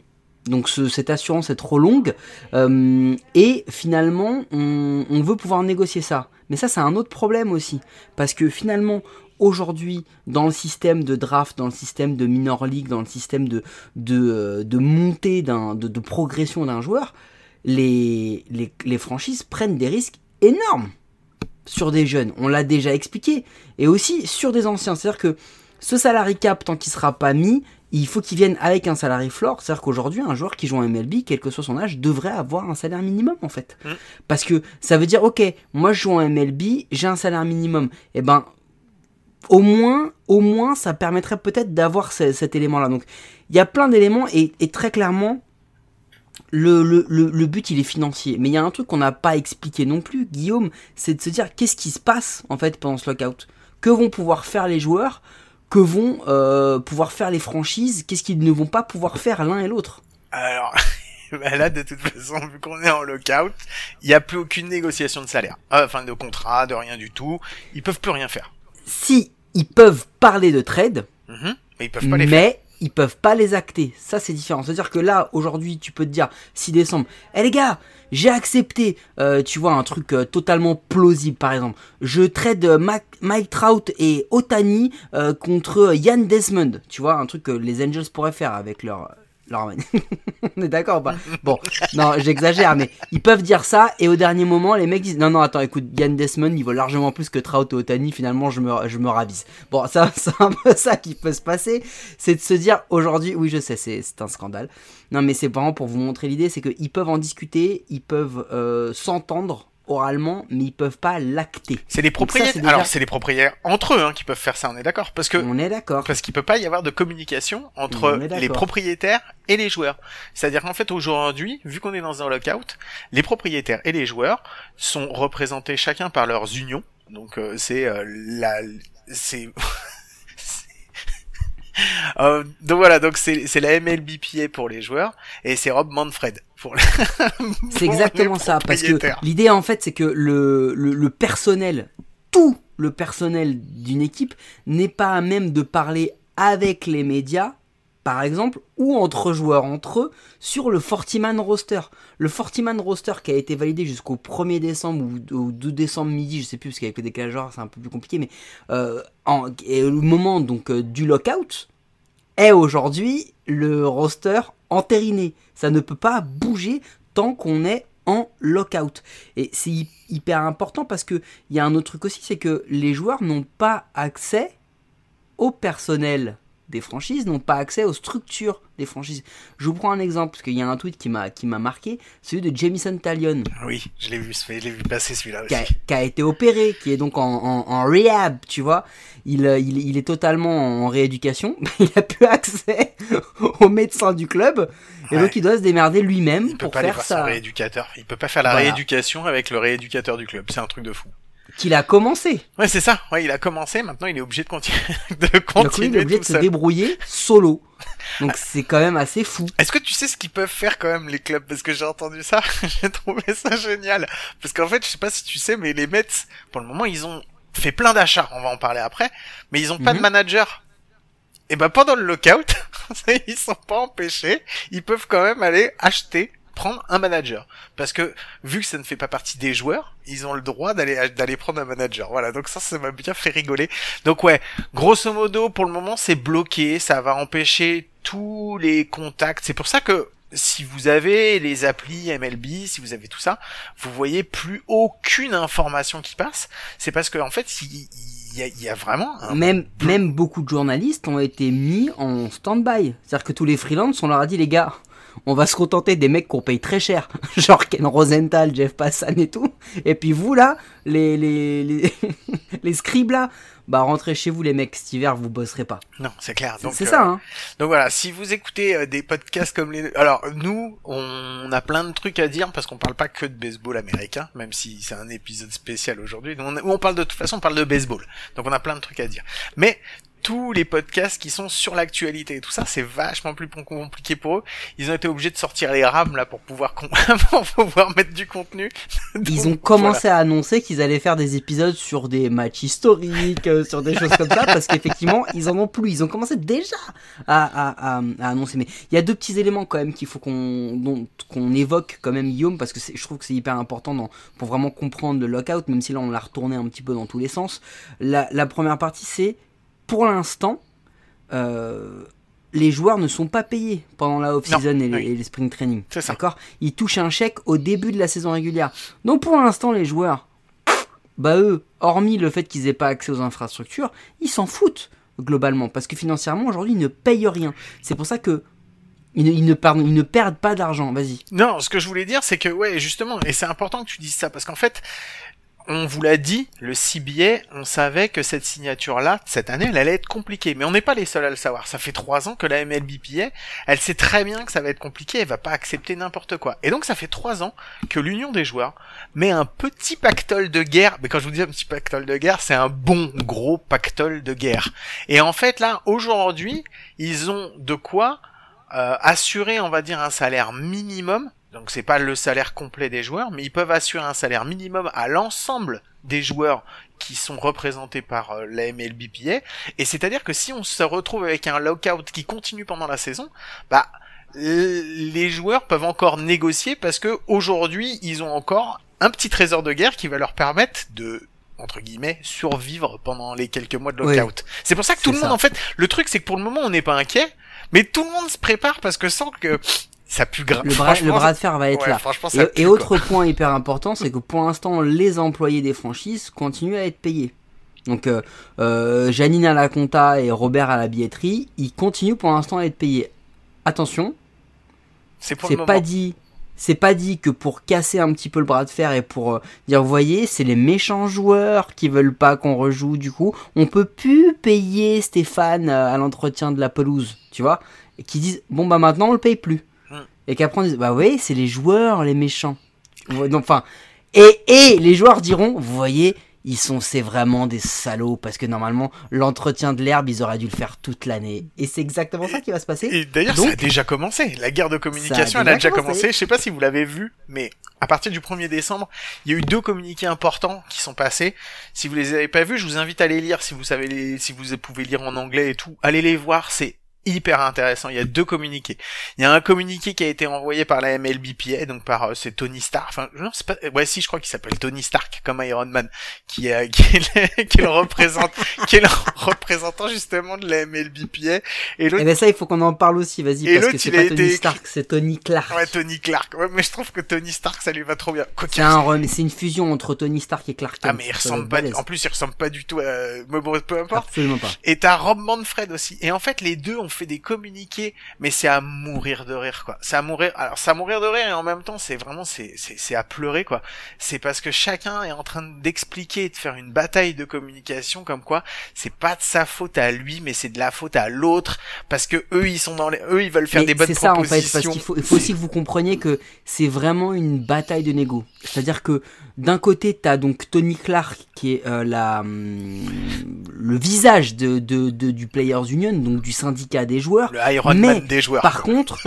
Donc ce- cette assurance est trop longue euh, et finalement on, veut pouvoir négocier ça. Mais ça c'est un autre problème aussi parce que finalement aujourd'hui dans le système de draft, dans le système de minor league, dans le système de euh, montée de, progression d'un joueur, les, les franchises prennent des risques énormes sur des jeunes. On l'a déjà expliqué et aussi sur des anciens. C'est-à-dire que ce salary cap tant qu'il sera pas mis, il faut qu'il vienne avec un salary floor. C'est-à-dire qu'aujourd'hui, un joueur qui joue en MLB, quel que soit son âge, devrait avoir un salaire minimum en fait. Mm. Parce que ça veut dire, ok, moi je joue en MLB, j'ai un salaire minimum. Et ben, au moins, au moins, ça permettrait peut-être d'avoir ce- cet élément-là. Donc, il y a plein d'éléments et, et très clairement, le, le, le, le but il est financier. Mais il y a un truc qu'on n'a pas expliqué non plus, Guillaume, c'est de se dire qu'est-ce qui se passe en fait pendant ce lockout? Que vont pouvoir faire les joueurs Que vont euh, pouvoir faire les franchises Qu'est-ce qu'ils ne vont pas pouvoir faire l'un et l'autre? Alors, bah là, de toute façon, vu qu'on est en lockout, il n'y a plus aucune négociation de salaire. Euh, Enfin, de contrat, de rien du tout. Ils peuvent plus rien faire. Si ils peuvent parler de trade, Mhm. Mais ils peuvent pas les faire. Ils peuvent pas les acter. Ça, c'est différent. C'est-à-dire que là, aujourd'hui, tu peux te dire, 6 décembre, eh les gars, j'ai accepté, euh, tu vois, un truc euh, totalement plausible, par exemple. Je trade Mike Trout et Otani euh, contre Yann Desmond. Tu vois, un truc que les Angels pourraient faire avec leur... On est d'accord ou pas Bon, non, j'exagère, mais ils peuvent dire ça, et au dernier moment, les mecs disent, non, non, attends, écoute, Yann Desmond, il vaut largement plus que Trout et Otani, finalement, je me, ravise. Bon, ça, c'est un peu ça qui peut se passer, c'est de se dire, aujourd'hui, oui, je sais, c'est c'est un scandale. Non, mais c'est vraiment pour vous montrer l'idée, c'est qu'ils peuvent en discuter, ils peuvent euh, s'entendre oralement, mais ils peuvent pas l'acter. C'est les propriétaires. déjà- Alors, c'est les propriétaires entre eux hein, qui peuvent faire ça, on est d'accord Parce que On est d'accord. parce qu'il peut pas y avoir de communication entre les propriétaires et les joueurs. C'est-à-dire qu'en fait aujourd'hui, vu qu'on est dans un lockout, les propriétaires et les joueurs sont représentés chacun par leurs unions. Donc euh, c'est euh, la c'est Euh, donc voilà, donc c'est la MLBPA pour les joueurs et c'est Rob Manfred pour les C'est exactement les ça, parce que l'idée en fait c'est que le, le, le personnel, tout le personnel d'une équipe n'est pas à même de parler avec les médias, par exemple, ou entre joueurs entre eux, sur le 40-man roster. Le 40-man roster qui a été validé jusqu'au 1er décembre ou au 2 décembre midi, je sais plus, parce qu'avec le décalage c'est un peu plus compliqué, mais euh, et le moment donc euh, du lockout, est aujourd'hui le roster entériné. Ça ne peut pas bouger tant qu'on est en lockout. Et c'est hy- hyper important parce que il y a un autre truc aussi, c'est que les joueurs n'ont pas accès au personnel des franchises, n'ont pas accès aux structures des franchises. Je vous prends un exemple parce qu'il y a un tweet qui m'a qui m'a marqué, celui de Jamison Talion Oui, je l'ai vu, je l'ai vu passer celui-là qui a, aussi. qui a été opéré, qui est donc en, en, en rehab, tu vois. Il, euh, il, il est totalement en rééducation. Il a plus accès au médecin du club. Et Ouais. donc il doit se démerder lui-même Il peut pour pas aller faire ça. rééducateur. Il peut pas faire la Voilà. rééducation avec le rééducateur du club. C'est un truc de fou. Qu'il a commencé. Ouais, c'est ça. Ouais, il a commencé. Maintenant, il est obligé de continuer, de Donc lui, il est continuer obligé de se seul. débrouiller solo. Donc c'est quand même assez fou. Est-ce que tu sais ce qu'ils peuvent faire quand même les clubs? Parce que j'ai entendu ça, j'ai trouvé ça génial. Parce qu'en fait, je sais pas si tu sais, mais les Mets, pour le moment, ils ont fait plein d'achats. On va en parler après, mais ils ont pas de Mhm. manager. Et ben pendant le lockout, ils sont pas empêchés. Ils peuvent quand même aller acheter, prendre un manager. Parce que vu que ça ne fait pas partie des joueurs, ils ont le droit d'aller d'aller prendre un manager. Voilà, donc ça, ça m'a bien fait rigoler. Donc ouais, grosso modo, pour le moment, c'est bloqué. Ça va empêcher tous les contacts. C'est pour ça que si vous avez les applis MLB, si vous avez tout ça, vous voyez plus aucune information qui passe. C'est parce que en fait, il il y a, il y a vraiment un... Même, même beaucoup de journalistes ont été mis en stand-by. C'est-à-dire que tous les freelances, on leur a dit, les gars, on va se contenter des mecs qu'on paye très cher. Genre Ken Rosenthal, Jeff Passan et tout. Et puis vous, là, les, les, les, les scribes, là, bah rentrez chez vous les mecs, cet hiver vous bosserez pas. Non, c'est clair. Donc, C'est euh, ça, hein. Donc voilà, si vous écoutez euh, des podcasts comme les... Alors nous, on a plein de trucs à dire parce qu'on parle pas que de baseball américain, même si c'est un épisode spécial aujourd'hui. On, on parle de toute façon, on parle de baseball. Donc on a plein de trucs à dire. Mais tous les podcasts qui sont sur l'actualité et tout ça, c'est vachement plus compliqué pour eux. Ils ont été obligés de sortir les rames là pour pouvoir pour pouvoir mettre du contenu. Ils ont commencé à annoncer qu'ils allaient faire des épisodes sur des matchs historiques, euh, sur des choses comme ça, parce qu'effectivement, ils en ont plus. Ils ont commencé déjà à, à, à, à annoncer. Mais il y a deux petits éléments quand même qu'il faut qu'on qu'on évoque quand même, Guillaume, parce que je trouve que c'est hyper important dans, pour vraiment comprendre le lockout, même si là on l'a retourné un petit peu dans tous les sens. La, la première partie, c'est pour l'instant, euh, les joueurs ne sont pas payés pendant la off-season et, les- oui. et les spring training. D'accord? Ils touchent un chèque au début de la saison régulière. Donc pour l'instant, les joueurs, bah eux, hormis le fait qu'ils aient pas accès aux infrastructures, ils s'en foutent globalement parce que financièrement aujourd'hui ils ne payent rien. C'est pour ça que ils ne, ils ne perdent, ils ne perdent pas d'argent. Vas-y. Non, ce que je voulais dire, c'est que, ouais, justement, et c'est important que tu dises ça, parce qu'en fait, on vous l'a dit, le CBA, on savait que cette signature-là, cette année, elle allait être compliquée. Mais on n'est pas les seuls à le savoir. Ça fait trois ans que la MLBPA, elle sait très bien que ça va être compliqué, elle va pas accepter n'importe quoi. Et donc, ça fait trois ans que l'Union des joueurs met un petit pactole de guerre. Mais quand je vous dis un petit pactole de guerre, c'est un bon gros pactole de guerre. Et en fait, là, aujourd'hui, ils ont de quoi euh, assurer, on va dire, un salaire minimum. Donc c'est pas le salaire complet des joueurs, mais ils peuvent assurer un salaire minimum à l'ensemble des joueurs qui sont représentés par euh, la MLBPA. Et c'est-à-dire que si on se retrouve avec un lockout qui continue pendant la saison, bah les joueurs peuvent encore négocier parce que aujourd'hui ils ont encore un petit trésor de guerre qui va leur permettre de entre guillemets survivre pendant les quelques mois de Oui. lockout. C'est pour ça que tout le monde ça. en fait le truc c'est que pour le moment on n'est pas inquiet mais tout le monde se prépare parce que sent que ça pue grave. Le bras, le bras de fer va être ouais, là. Ça Et, pue, et quoi. autre point hyper important, c'est que pour l'instant, les employés des franchises continuent à être payés. Donc, euh, euh, Janine à la compta et Robert à la billetterie, ils continuent pour l'instant à être payés. Attention, c'est pas dit, c'est pas dit que pour casser un petit peu le bras de fer et pour euh, dire, vous voyez, c'est les méchants joueurs qui veulent pas qu'on rejoue. Du coup, on peut plus payer Stéphane à l'entretien de la pelouse, tu vois, et qui disent, bon bah maintenant on le paye plus. Et qu'après on dit, bah oui, c'est les joueurs les méchants. Donc, Enfin, et, et les joueurs diront, vous voyez, ils sont, c'est vraiment des salauds parce que normalement l'entretien de l'herbe, ils auraient dû le faire toute l'année. Et c'est exactement ça qui va se passer. Et d'ailleurs, ça a déjà commencé. La guerre de communication, a elle a déjà déjà commencé. commencé. Je sais pas si vous l'avez vu, mais à partir du 1er décembre, il y a eu deux communiqués importants qui sont passés. Si vous les avez pas vus, je vous invite à les lire si vous savez les, si vous pouvez lire en anglais et tout. Allez les voir, c'est hyper intéressant. Il y a deux communiqués. Il y a un communiqué qui a été envoyé par la MLBPA, donc par euh, c'est Tony Stark. Enfin, non, c'est pas. Ouais, si, je crois qu'il s'appelle Tony Stark, comme Iron Man, qui est qui est le, qui est le représente, qui est le représentant justement de la MLBPA. Et l'autre Et ben ça, il faut qu'on en parle aussi, vas-y, Et parce l'autre, que c'est pas été Tony écrit- Stark, c'est Tony Clark. Ouais, Tony Clark. Ouais, mais je trouve que Tony Stark, ça lui va trop bien. C'est un rem- c'est une fusion entre Tony Stark et Clark Kent. Ah, mais il ressemble pas, en plus, il ressemble pas du tout à, mais bon, peu importe. Absolument pas. Et t'as Rob Manfred aussi. Et en fait, les deux ont fait des communiqués, mais c'est à mourir de rire, quoi. C'est à mourir, alors, c'est à mourir de rire et en même temps, c'est vraiment, c'est, à pleurer, quoi. C'est parce que chacun est en train d'expliquer et de faire une bataille de communication comme quoi c'est pas de sa faute à lui, mais c'est de la faute à l'autre parce que eux, ils sont dans les, eux, ils veulent faire Mais des bonnes c'est ça en fait, propositions. parce qu'il faut, il faut aussi que vous compreniez que c'est vraiment une bataille de négo. C'est-à-dire que d'un côté, t'as donc Tony Clark qui est euh, la, hum, le visage de, de, de- du Players Union, donc du syndicat des joueurs. Le Iron Mais, Man des joueurs. Par contre,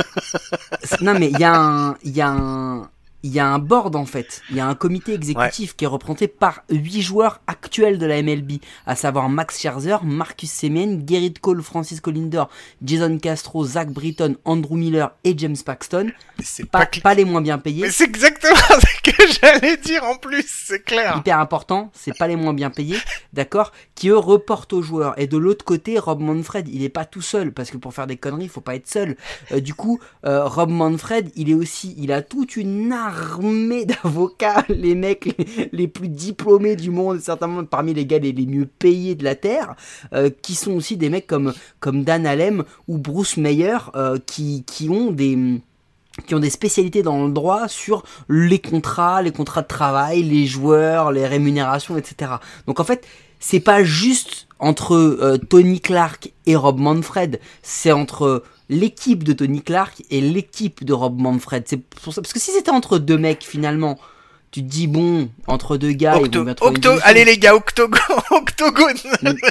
non mais il y a un, il y a un, il y a un board en fait. Il y a un comité exécutif qui est représenté par huit joueurs actuels de la MLB, à savoir Max Scherzer, Marcus Semien, Gerrit Cole, Francisco Lindor, Jason Castro, Zach Britton, Andrew Miller et James Paxton. c'est Pas, pas, les moins bien payés. Mais c'est exactement ce que j'allais dire en plus, c'est clair. hyper important, c'est pas les moins bien payés, d'accord, qui eux reportent aux joueurs. Et de l'autre côté, Rob Manfred, il est pas tout seul, parce que pour faire des conneries, il faut pas être seul. Euh, du coup, euh, Rob Manfred, il est aussi, il a toute une armée d'avocats, les mecs les, plus diplômés du monde, certainement parmi les gars les, les mieux payés de la terre, euh, qui sont aussi des mecs comme comme Dan Alem ou Bruce Meyer, euh, qui qui ont des qui ont des spécialités dans le droit sur les contrats, les contrats de travail, les joueurs, les rémunérations, etc. Donc en fait, c'est pas juste entre euh, Tony Clark et Rob Manfred, c'est entre l'équipe de Tony Clark et l'équipe de Rob Manfred. C'est pour ça parce que si c'était entre deux mecs finalement, tu te dis bon, entre deux gars, ils Octo, vont bien trouver octo, allez les gars, octogon, octogone.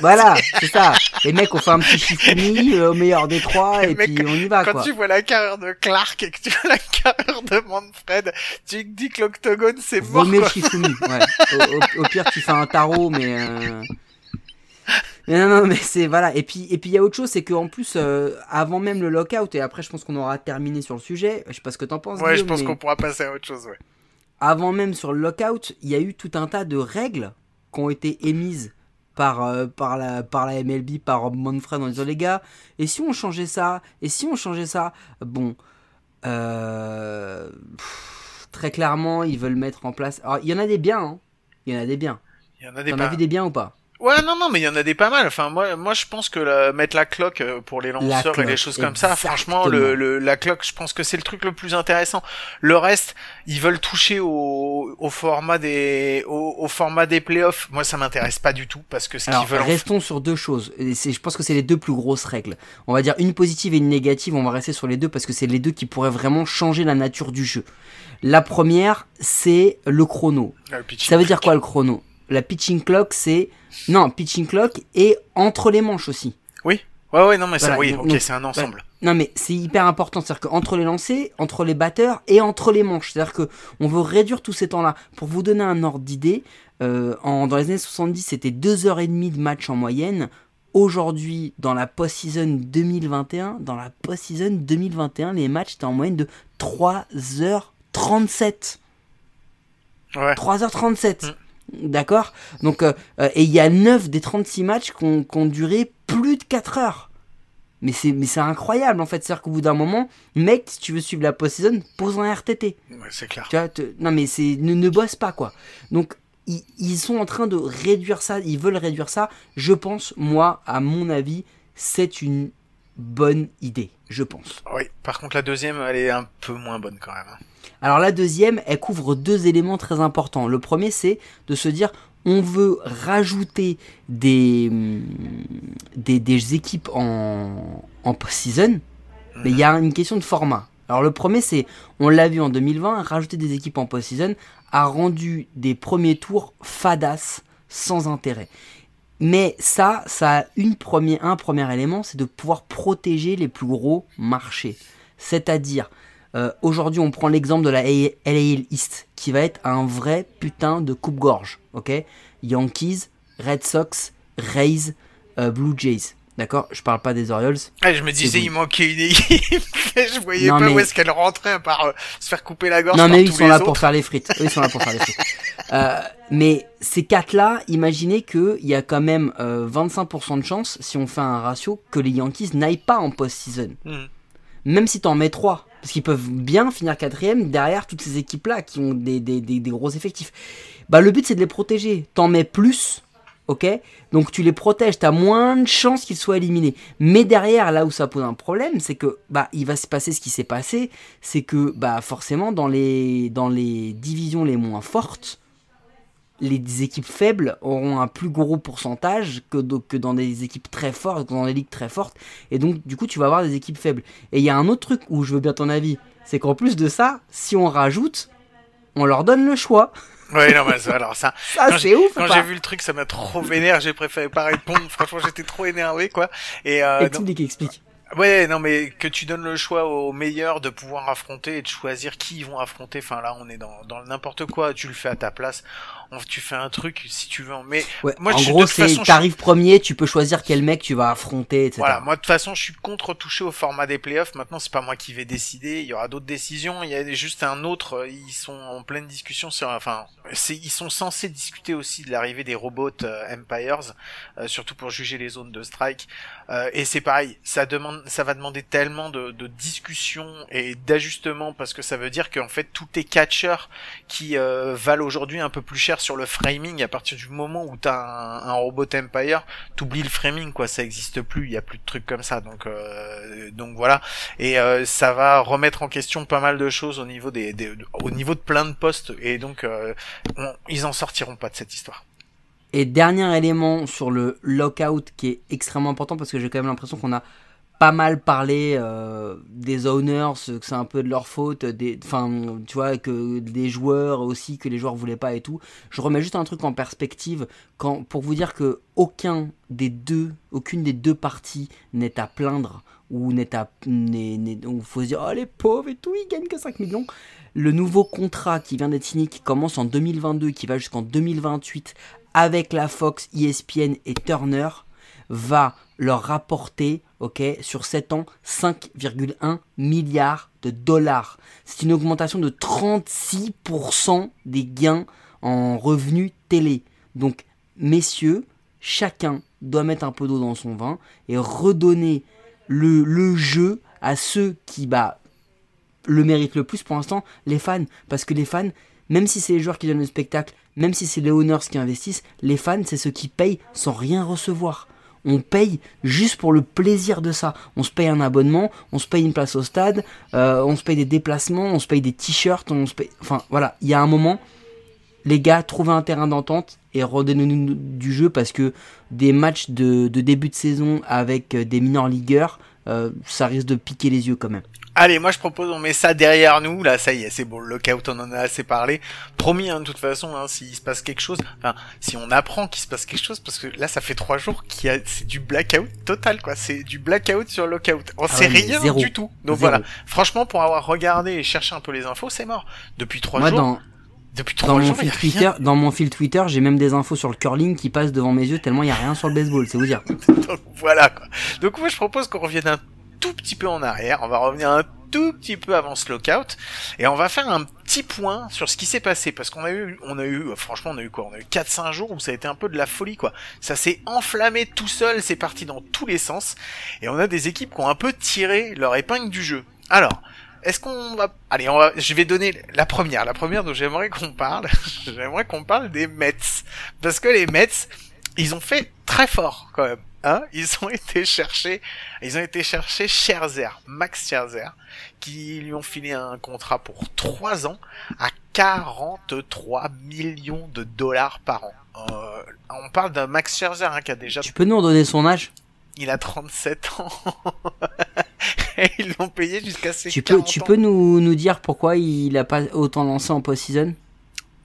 voilà, c'est ça. Les mecs ont fait un petit Shifumi euh, au meilleur des trois et puis on y va Quand quoi. tu vois la carrière de Clark et que tu vois la carrière de Manfred, tu te dis que l'octogone c'est mort le quoi. Shifumi, ouais. Au, au- au pire, tu fais un tarot, mais. euh, Mais non, non, mais c'est voilà. Et puis, et puis il y a autre chose, c'est qu'en plus, euh, avant même le lockout, et après, je pense qu'on aura terminé sur le sujet. Je sais pas ce que t'en penses. Ouais, je pense mais qu'on pourra passer à autre chose, ouais. Avant même sur le lockout, il y a eu tout un tas de règles qui ont été émises par, euh, par, la, par la MLB, par Rob Manfred en disant les gars, et si on changeait ça, et si on changeait ça, bon, euh, pff, très clairement, ils veulent mettre en place. Alors, il y en a des biens, hein. Il y en a des biens. Il y en a des T'en as vu des biens ou pas? Ouais, non, non, mais il y en a des pas mal. Enfin, moi, moi, je pense que la- mettre la cloque euh, pour les lanceurs et cloque, les choses comme ça, franchement, le, le, la cloque, je pense que c'est le truc le plus intéressant. Le reste, ils veulent toucher au, au format des, au, au format des playoffs. Moi, ça m'intéresse pas du tout parce que ce qu'ils veulent. en- restons sur deux choses. Et je pense que c'est les deux plus grosses règles. On va dire une positive et une négative. On va rester sur les deux parce que c'est les deux qui pourraient vraiment changer la nature du jeu. La première, c'est le chrono. Ah, le Ça veut dire quoi le chrono? La pitching clock, c'est non pitching clock et entre les manches aussi. Oui. Ouais, ouais, non, mais ça, Voilà, oui, donc- ok, c'est un ensemble. Non mais c'est hyper important, c'est-à-dire qu'entre les lancers, entre les batteurs et entre les manches, c'est-à-dire que on veut réduire tous ces temps-là. Pour vous donner un ordre d'idée, euh, en, dans les années 70 c'était 2h30 de match en moyenne. Aujourd'hui, dans la post-season 2021, dans la post-season 2021, les matchs étaient en moyenne de 3h37. Ouais. 3h37. D'accord? Donc, euh, euh, et il y a 9 des 36 matchs qui ont, duré plus de 4 heures. Mais c'est, mais c'est incroyable en fait. C'est-à-dire qu'au bout d'un moment, mec, si tu veux suivre la post-season, pose un RTT. Ouais, c'est clair. Tu vois, te- non mais c'est ne, ne bosse pas quoi. Donc ils, ils sont en train de réduire ça, ils veulent réduire ça. Je pense, moi, à mon avis, c'est une bonne idée. Je pense. Oui. Par contre, la deuxième, elle est un peu moins bonne quand même. Alors la deuxième, elle couvre deux éléments très importants. Le premier, c'est de se dire, on veut rajouter des, hum, des, équipes en, post-season, mais il y a une question de format. Alors le premier, c'est, on l'a vu en 2020, rajouter des équipes en post-season a rendu des premiers tours fadas, sans intérêt. Mais ça, ça a une un premier élément, c'est de pouvoir protéger les plus gros marchés. C'est-à-dire, euh, aujourd'hui, on prend l'exemple de la LA East, qui va être un vrai putain de coupe-gorge, ok? Yankees, Red Sox, Rays, euh, Blue Jays, d'accord? Je parle pas des Orioles. Ouais, je me disais, il manquait une équipe. je voyais Non, pas où est-ce qu'elle rentrait à part euh, se faire couper la gorge Non, mais eux, ils sont là autres. pour faire les frites. Eux, ils sont là pour faire les frites. Euh, mais ces quatre-là, imaginez qu'il y a quand même euh, 25% de chance, si on fait un ratio, que les Yankees n'aillent pas en post-season. Mhm. Même si t'en mets 3. Parce qu'ils peuvent bien finir quatrième derrière toutes ces équipes-là qui ont des, des, gros effectifs. Bah, le but, c'est de les protéger. T'en mets plus, ok? Donc tu les protèges, t'as moins de chances qu'ils soient éliminés. Mais derrière, là où ça pose un problème, c'est que bah il va se passer ce qui s'est passé, c'est que bah forcément dans les dans les divisions les moins fortes, les équipes faibles auront un plus gros pourcentage que, dans des équipes très fortes, dans des ligues très fortes. Et donc, du coup, tu vas avoir des équipes faibles. Et il y a un autre truc où je veux bien ton avis, c'est qu'en plus de ça, si on rajoute, on leur donne le choix. Ouais, non, mais ça, alors ça, Ça, c'est ouf. ou quand j'ai vu le truc, ça m'a trop vénère, j'ai préféré pas répondre. Franchement, j'étais trop énervé, quoi. Et, euh, Explique, explique. Ouais, non, mais que tu donnes le choix aux meilleurs de pouvoir affronter et de choisir qui ils vont affronter. Enfin, là, on est dans, dans n'importe quoi. Tu le fais à ta place. On- tu fais un truc si tu veux. Mais Ouais, Moi, en je- gros, c'est façon, je- t'arrives premier, tu peux choisir quel mec tu vas affronter, etc. Voilà, moi de toute façon, je suis contre toucher au format des playoffs. Maintenant, c'est pas moi qui vais décider. Il y aura d'autres décisions. Il y a juste un autre. Ils sont en pleine discussion sur. Enfin, c'est ils sont censés discuter aussi de l'arrivée des robots euh, Empires, euh, surtout pour juger les zones de strike. Euh, et c'est pareil, ça demande, ça va demander tellement de, de discussions et d'ajustements parce que ça veut dire qu'en fait, tous tes catcheurs qui euh, valent aujourd'hui un peu plus cher sur le framing à partir du moment où t'as un, un robot Empire, t'oublies le framing quoi, ça existe plus, il y a plus de trucs comme ça, donc euh, donc voilà, et euh, ça va remettre en question pas mal de choses au niveau des, des- au niveau de plein de postes, et donc euh, on- ils en sortiront pas de cette histoire. Et dernier élément sur le lockout qui est extrêmement important parce que j'ai quand même l'impression qu'on a pas mal parlé euh, des owners, que c'est un peu de leur faute, des, enfin, tu vois, que des joueurs aussi, que les joueurs voulaient pas et tout. Je remets juste un truc en perspective pour vous dire que aucun des deux, aucune des deux parties n'est à plaindre ou n'est à, n'est, faut se dire, oh les pauvres et tout, ils gagnent que 5 millions. Le nouveau contrat qui vient d'être signé, qui commence en 2022, qui va jusqu'en 2028 avec la Fox, ESPN et Turner, va leur rapporter, ok, sur 7 ans, 5,1 milliards de dollars. C'est une augmentation de 36% des gains en revenus télé. Donc, messieurs, chacun doit mettre un peu d'eau dans son vin et redonner le, jeu à ceux qui bah, le méritent le plus pour l'instant, les fans. Parce que les fans, même si c'est les joueurs qui donnent le spectacle, même si c'est les owners qui investissent, les fans, c'est ceux qui payent sans rien recevoir. On paye juste pour le plaisir de ça. On se paye un abonnement, on se paye une place au stade, euh, on se paye des déplacements, on se paye des t-shirts, on se paye... Enfin voilà, il y a un moment, les gars, trouvez un terrain d'entente et redonnez-nous du jeu parce que des matchs de, début de saison avec euh, des minor ligueurs, euh, ça risque de piquer les yeux quand même. Allez, moi je propose on met ça derrière nous. Là, ça y est, c'est bon. Le lockout, on en a assez parlé. Promis, hein, de toute façon, hein, s'il se passe quelque chose, enfin, si on apprend qu'il se passe quelque chose, parce que là, ça fait trois jours qu'il y a, c'est du blackout total, quoi. C'est du blackout sur lockout. On sait ouais, mais rien zéro. du tout. Donc Zéro. voilà. Franchement, pour avoir regardé et cherché un peu les infos, c'est mort. Depuis trois Moi, jours. dans, Depuis dans trois mon jours, fil Twitter, dans mon fil Twitter, j'ai même des infos sur le curling qui passent devant mes yeux tellement il y a rien sur le baseball, c'est vous dire. Donc voilà quoi. Donc moi je propose qu'on revienne un tout petit peu en arrière. On va revenir un tout petit peu avant ce lockout et on va faire un petit point sur ce qui s'est passé parce qu'on a eu, on a eu, franchement on a eu quoi? On a eu 4-5 jours où ça a été un peu de la folie quoi. Ça s'est enflammé tout seul, c'est parti dans tous les sens et on a des équipes qui ont un peu tiré leur épingle du jeu. Alors. Est-ce qu'on va... Allez, on je vais donner la première. La première dont j'aimerais qu'on parle, j'aimerais qu'on parle des Mets. Parce que les Mets, ils ont fait très fort quand même. Hein ils ont été chercher, ils ont été chercher Scherzer, Max Scherzer, qui lui ont filé un contrat pour 3 ans à 43 millions de dollars par an. Euh, on parle d'un Max Scherzer hein, qui a déjà, Tu peux nous redonner son âge? Il a 37 ans. Et ils l'ont payé jusqu'à ses Tu peux, 40 tu ans. peux nous, nous dire pourquoi il a pas autant lancé en post-season?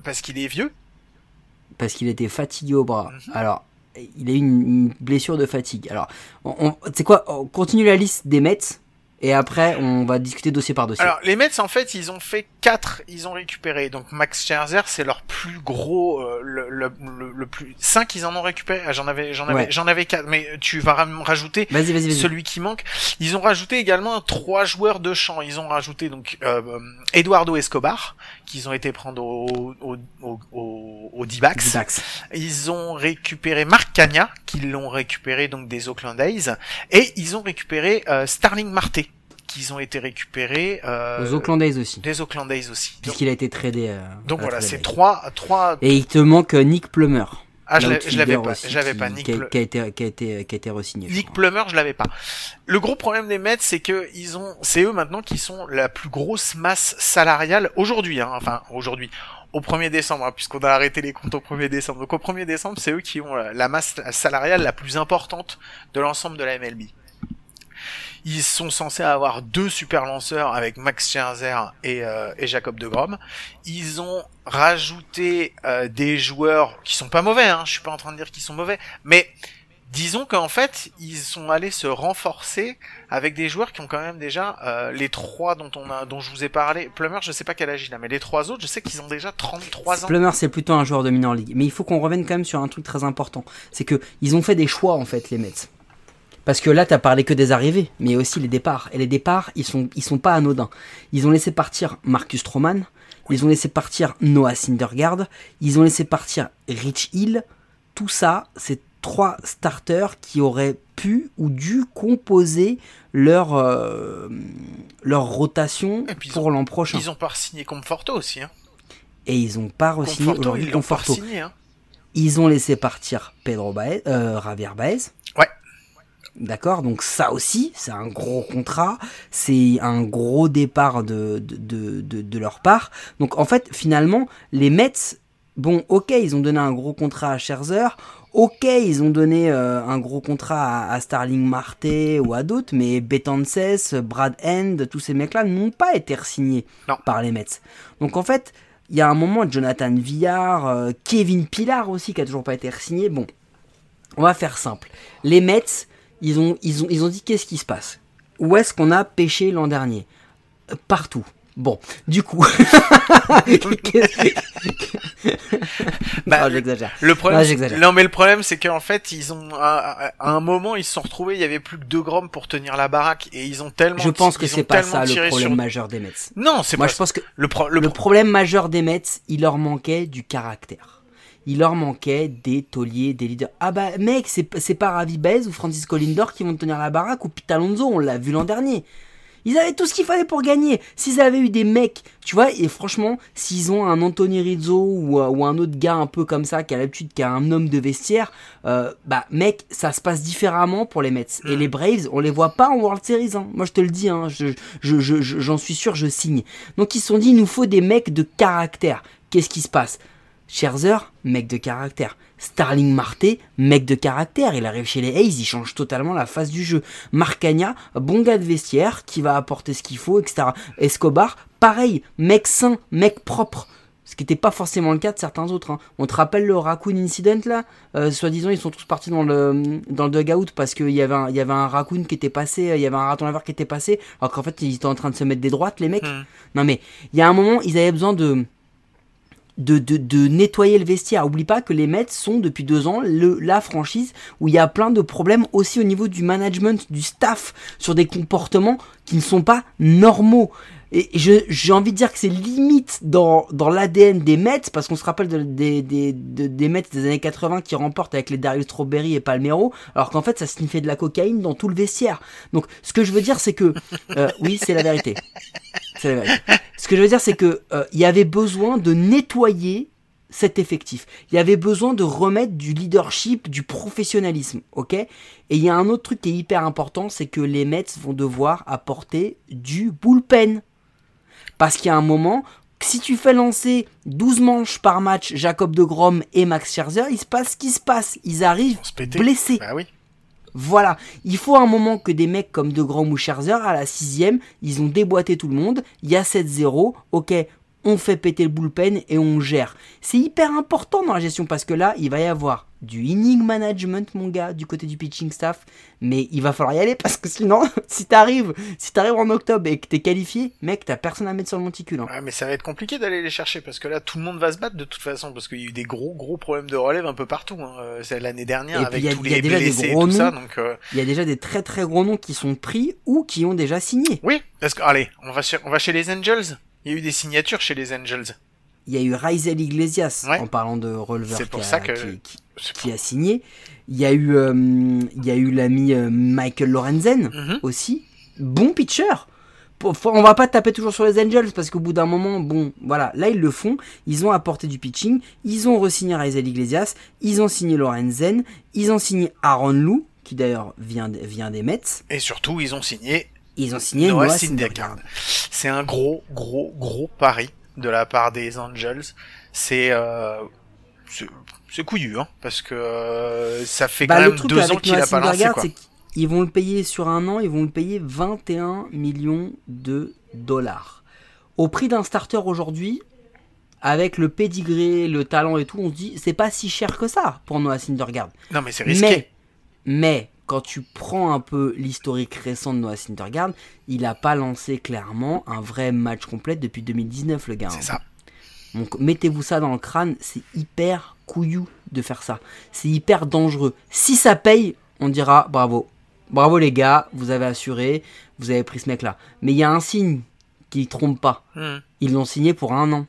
Parce qu'il est vieux. Parce qu'il était fatigué au bras. Mhm. Alors, il a eu une, une blessure de fatigue. Alors, on, on- tu sais quoi On continue la liste des Mets? Et après on va discuter dossier par dossier. Alors les Mets en fait ils ont fait quatre, ils ont récupéré. Donc Max Scherzer c'est leur plus gros, euh, le, le, le, le plus cinq ils en ont récupéré. Ah, J'en avais, j'en avais, Ouais. j'en avais quatre. Mais tu vas rajouter Vas-y, vas-y, vas-y. celui qui manque. Ils ont rajouté également trois joueurs de champ. Ils ont rajouté donc euh, Eduardo Escobar qu'ils ont été prendre au au au, au, au D-backs. Ils ont récupéré Mark Cagna, qu'ils l'ont récupéré donc des Oakland A's, et ils ont récupéré euh, Starling Marte, qu'ils ont été récupérés euh, Aux Oakland A's aussi. des Oakland A's aussi. Puisqu'il a été tradé. euh, donc voilà, c'est trois, trois. Et il te manque euh, Nick Plummer. Ah, je je l'avais pas, aussi, j'avais qui- pas Nick. qui a, Pl- qui a été, qui a été, qui a été re-signé. je Nick. Plummer, je l'avais pas. Le gros problème des Mets, c'est que ils ont, c'est eux maintenant qui sont la plus grosse masse salariale aujourd'hui, hein, enfin aujourd'hui, au 1er décembre, hein, puisqu'on a arrêté les comptes au 1er décembre. Donc au 1er décembre, c'est eux qui ont la masse salariale la plus importante de l'ensemble de la MLB. Ils sont censés avoir deux super lanceurs avec Max Scherzer et, euh, et Jacob de Grom. Ils ont rajouté euh, des joueurs qui sont pas mauvais, hein, je suis pas en train de dire qu'ils sont mauvais, mais disons qu'en fait, ils sont allés se renforcer avec des joueurs qui ont quand même déjà euh, les trois dont on a, dont je vous ai parlé. Plummer, je sais pas quel âge il a, mais les trois autres, je sais qu'ils ont déjà 33 ans. Plummer, c'est plutôt un joueur de minor league. Mais il faut qu'on revienne quand même sur un truc très important. C'est que ils ont fait des choix, en fait, les Mets. Parce que là, t'as parlé que des arrivées, mais aussi les départs. Et les départs, ils sont, ils sont pas anodins. Ils ont laissé partir Marcus Stroman, ils ont laissé partir Noah Syndergaard, ils ont laissé partir Rich Hill. Tout ça, c'est trois starters qui auraient pu ou dû composer leur, euh, leur rotation pour l'an prochain. Ils ont pas signé Conforto aussi, hein. Et ils ont pas re-signé Conforto, aujourd'hui Conforto. signé, hein. Ils ont laissé partir Pedro Baez, euh, Javier Baez. D'accord, donc ça aussi, c'est un gros contrat, c'est un gros départ de, de, de, de- de leur part. Donc en fait, finalement, les Mets, bon, ok, ils ont donné un gros contrat à Scherzer. Ok, ils ont donné euh, un gros contrat à, à Starling Marte ou à d'autres, mais Betances, Brad End, tous ces mecs-là n'ont pas été signés Non. par les Mets. Donc en fait, il y a un moment, Jonathan Villard, euh, Kevin Pilar aussi, qui a toujours pas été signé. Bon, on va faire simple. Les Mets, ils ont, ils ont, ils ont dit qu'est-ce qui se passe? Où est-ce qu'on a pêché l'an dernier? Partout. Bon, du coup. Bah, Ah, j'exagère. Le problème, Ah, c'est- j'exagère. non mais le problème c'est qu'en fait ils ont à, à un moment ils se sont retrouvés il y avait plus que 2 grammes pour tenir la baraque et ils ont tellement Je pense que c'est pas ça le problème sur- majeur des Mets. Non c'est Moi, pas je pense que le pro- le le pro- problème majeur des Mets, il leur manquait du caractère. Il leur manquait des tauliers, des leaders. Ah bah mec, c'est pas Ravi Baez ou Francisco Lindor qui vont tenir la baraque ou Pete Alonso, on l'a vu l'an dernier. Ils avaient tout ce qu'il fallait pour gagner. S'ils avaient eu des mecs, tu vois, et franchement, s'ils ont un Anthony Rizzo ou, euh, ou un autre gars un peu comme ça, qui a l'habitude, qui a un homme de vestiaire, euh, bah mec, ça se passe différemment pour les Mets. Et Mm. les Braves, on les voit pas en World Series. hein. Moi je te le dis, hein, je, je, je- je- j'en suis sûr, je signe. Donc ils se sont dit, il nous faut des mecs de caractère. Qu'est-ce qui se passe? Scherzer, mec de caractère. Starling Marte, mec de caractère. Il arrive chez les Hayes, il change totalement la face du jeu. Marcagna, bon gars de vestiaire, qui va apporter ce qu'il faut, etc. Escobar, pareil, mec sain, mec propre. Ce qui n'était pas forcément le cas de certains autres. hein. On te rappelle le Raccoon Incident là? Euh, Soi-disant, ils sont tous partis dans le, dans le dugout parce qu'il y, avait un- il y avait un raccoon qui était passé, il y avait un raton laveur qui était passé, alors qu'en fait, ils étaient en train de se mettre des droites, les mecs. Hmm. Non mais, il y a un moment, ils avaient besoin de, de, de, nettoyer le vestiaire. Oublie pas que les Mets sont depuis deux ans le, la franchise où il y a plein de problèmes aussi au niveau du management, du staff, sur des comportements qui ne sont pas normaux. Et j'ai envie de dire que c'est limite dans, dans l'ADN des Mets, parce qu'on se rappelle de- des, des, de- des Mets des années 80 qui remportent avec les Darius Strawberry et Palmero, alors qu'en fait ça sniffait de la cocaïne dans tout le vestiaire. Donc ce que je veux dire c'est que, euh, oui c'est la vérité. Ce que je veux dire, c'est que euh, il y avait besoin de nettoyer cet effectif. Il y avait besoin de remettre du leadership, du professionnalisme, ok? Et il y a un autre truc qui est hyper important, c'est que les Mets vont devoir apporter du bullpen. Parce qu'il y a un moment, si tu fais lancer 12 manches par match Jacob de Grom et Max Scherzer, il se passe ce qui se passe. Ils arrivent blessés. Bah oui. Voilà, il faut un moment que des mecs comme De Grom ou Scherzer, à la sixième, ils ont déboîté tout le monde, il y a 7-0, ok, on fait péter le bullpen et on gère. C'est hyper important dans la gestion parce que là, il va y avoir du inning management, mon gars, du côté du pitching staff, mais il va falloir y aller parce que sinon, si t'arrives, si t'arrives en octobre et que t'es qualifié, mec, t'as personne à mettre sur le monticule. hein. Ouais, mais ça va être compliqué d'aller les chercher parce que là tout le monde va se battre de toute façon parce qu'il y a eu des gros gros problèmes de relève un peu partout. Hein. Euh, C'est l'année dernière Et avec il y a- tous les déjà des blessés et gros tout ça donc. euh, Il y a déjà des très très gros noms qui sont pris ou qui ont déjà signé. Oui, parce que allez, on va chez, on va chez les Angels. Il y a eu des signatures chez les Angels. Il y a eu Raizel Iglesias, Ouais. en parlant de releveur C'est pour qui, a- ça que- qui- qui- a signé. Il y a eu, euh, il y a eu l'ami euh, Michael Lorenzen Mhm. aussi. Bon pitcher. On va pas taper toujours sur les Angels parce qu'au bout d'un moment, bon, voilà, là ils le font. Ils ont apporté du pitching. Ils ont re-signé Raizel Iglesias. Ils ont signé Lorenzen. Ils ont signé Aaron Lou, qui d'ailleurs vient, vient des Mets. Et surtout, ils ont signé Ils ont signé Noah Noah Syndergaard. C'est un gros, gros, gros pari de la part des Angels. C'est euh, c'est- couillu, hein, parce que euh, ça fait Bah, quand même deux ans qu'il a pas lancé, quoi. qu'ils vont le payer sur un an, ils vont le payer 21 millions de dollars. Au prix d'un starter aujourd'hui, avec le pedigree, le talent et tout, on se dit c'est pas si cher que ça pour Noah Syndergaard. Non, mais c'est risqué. Mais, mais quand tu prends un peu l'historique récent de Noah Syndergaard, il a pas lancé clairement un vrai match complet depuis 2019, le gars. C'est hein. ça. Donc mettez-vous ça dans le crâne, c'est hyper couillou de faire ça. C'est hyper dangereux. Si ça paye, on dira bravo. Bravo les gars, vous avez assuré, vous avez pris ce mec là. Mais il y a un signe qui trompe pas. Hmm. Ils l'ont signé pour un an.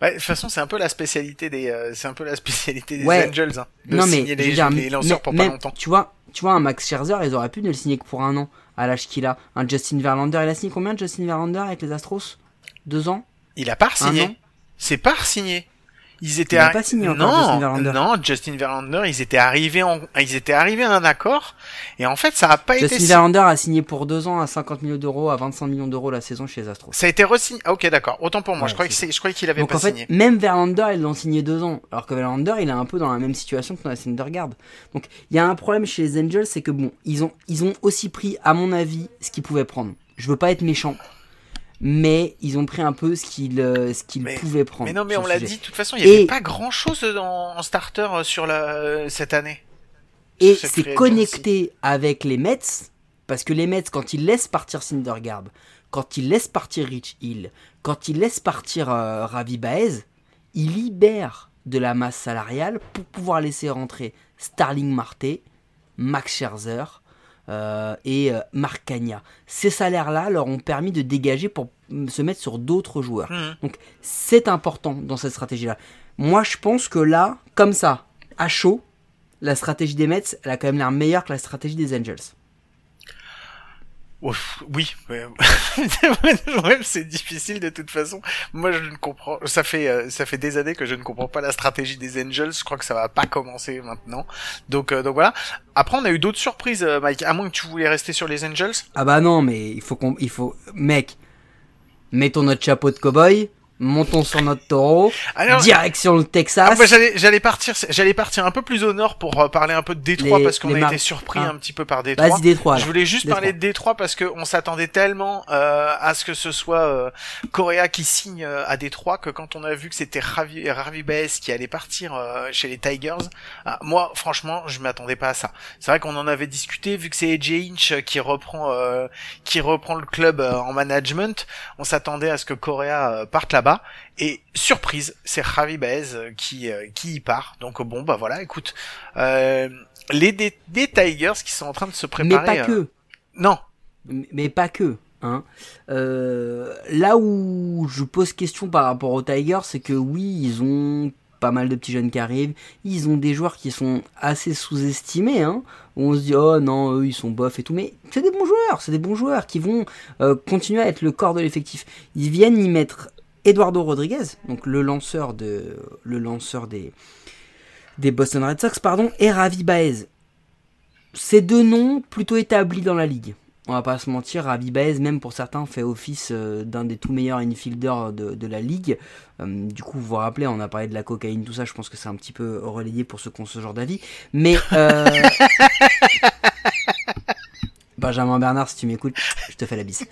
Bah, de toute façon, c'est un peu la spécialité des, euh, c'est un peu la spécialité des Ouais. Angels, hein, de non mais, signer les, dire, les lanceurs mais- pour mais- pas longtemps. Tu vois, tu vois un Max Scherzer, ils auraient pu ne le signer que pour un an à l'âge qu'il a. Un Justin Verlander, il a signé combien Justin Verlander avec les Astros? Deux ans? Il a pas signé. C'est pas signé. Ils étaient pas signé encore, non, Justin Verlander. non, Justin Verlander, ils étaient arrivés en, ils étaient arrivés à un accord, et en fait, ça a pas été, Justin Verlander a signé pour deux ans à 50 millions d'euros, à 25 millions d'euros la saison chez les Astros. ça a été re-signé. Ah, ok, d'accord. Autant pour moi. Ouais, je croyais que c'est c'est, je croyais qu'il avait Donc pas en fait, signé. même Verlander, ils l'ont signé deux ans. Alors que Verlander, il est un peu dans la même situation que dans la Syndergaard. Donc il y a un problème chez les Angels, c'est que bon, ils ont, ils ont aussi pris, à mon avis, ce qu'ils pouvaient prendre. Je veux pas être méchant, mais ils ont pris un peu ce qu'ils, euh, ce qu'ils pouvaient prendre. Mais non, mais on l'a dit. De toute façon, il y avait Et- pas grand chose en, en starter euh, sur la, euh, cette année. Et c'est connecté avec les Mets, parce que les Mets, quand ils laissent partir Syndergaard, quand ils laissent partir Rich Hill, quand ils laissent partir euh, Ravi Baez, ils libèrent de la masse salariale pour pouvoir laisser rentrer Starling Marte, Max Scherzer et euh, Marc Cagna. Ces salaires-là leur ont permis de dégager pour mm, se mettre sur d'autres joueurs. Mhm. Donc c'est important dans cette stratégie-là. Moi je pense que là, comme ça, à chaud, la stratégie des Mets, elle a quand même l'air meilleure que la stratégie des Angels. Ouf, oui, ouais, c'est difficile de toute façon. Moi, je ne comprends. Ça fait euh, ça fait des années que je ne comprends pas la stratégie des Angels. Je crois que ça va pas commencer maintenant. Donc euh, donc voilà. Après, on a eu d'autres surprises, euh, Mike. À moins que tu voulais rester sur les Angels. Ah bah non, mais il faut qu'on, il faut, mec, mettons notre chapeau de cowboy, montons sur notre taureau, Alors, direction le Texas. Ah, j'allais partir j'allais partir un peu plus au nord pour euh, parler un peu de Détroit Les- parce qu'on a été surpris Ah. un petit peu par Détroit. Vas-y Détroit. Je voulais juste Détroit. parler de Détroit parce que on s'attendait tellement euh, à ce que ce soit euh, Correa qui signe euh, à Détroit que quand on a vu que c'était Ravi, Ravi Baez qui allait partir euh, chez les Tigers, ah, moi franchement je m'attendais pas à ça. C'est vrai qu'on en avait discuté vu que c'est AJ Hinch qui reprend euh, qui reprend le club en management, on s'attendait à ce que Correa parte là-bas et surprise c'est Ravi Baez euh, qui euh, qui y part. Donc bon bah voilà écoute euh, les des, des Tigers qui sont en train de se Mais préparer. pas euh, que. non, Mais- mais pas que. Hein. Euh, là où je pose question par rapport aux Tigers, c'est que oui, ils ont pas mal de petits jeunes qui arrivent. Ils ont des joueurs qui sont assez sous-estimés. Hein, on se dit, oh non, eux, ils sont bof et tout. Mais c'est des bons joueurs. C'est des bons joueurs qui vont euh, continuer à être le corps de l'effectif. Ils viennent y mettre Eduardo Rodriguez, donc le lanceur, de, le lanceur des, des Boston Red Sox, pardon, et Ravi Baez. Ces deux noms plutôt établis dans la ligue. On va pas se mentir, Ravi Baez, même pour certains, fait office euh, d'un des tout meilleurs infielders de, de la ligue. Euh, du coup, vous vous rappelez, on a parlé de la cocaïne, tout ça, je pense que c'est un petit peu relayé pour ceux qui ont ce genre d'avis. Mais... euh, Benjamin Bernard, si tu m'écoutes, je te fais la bise.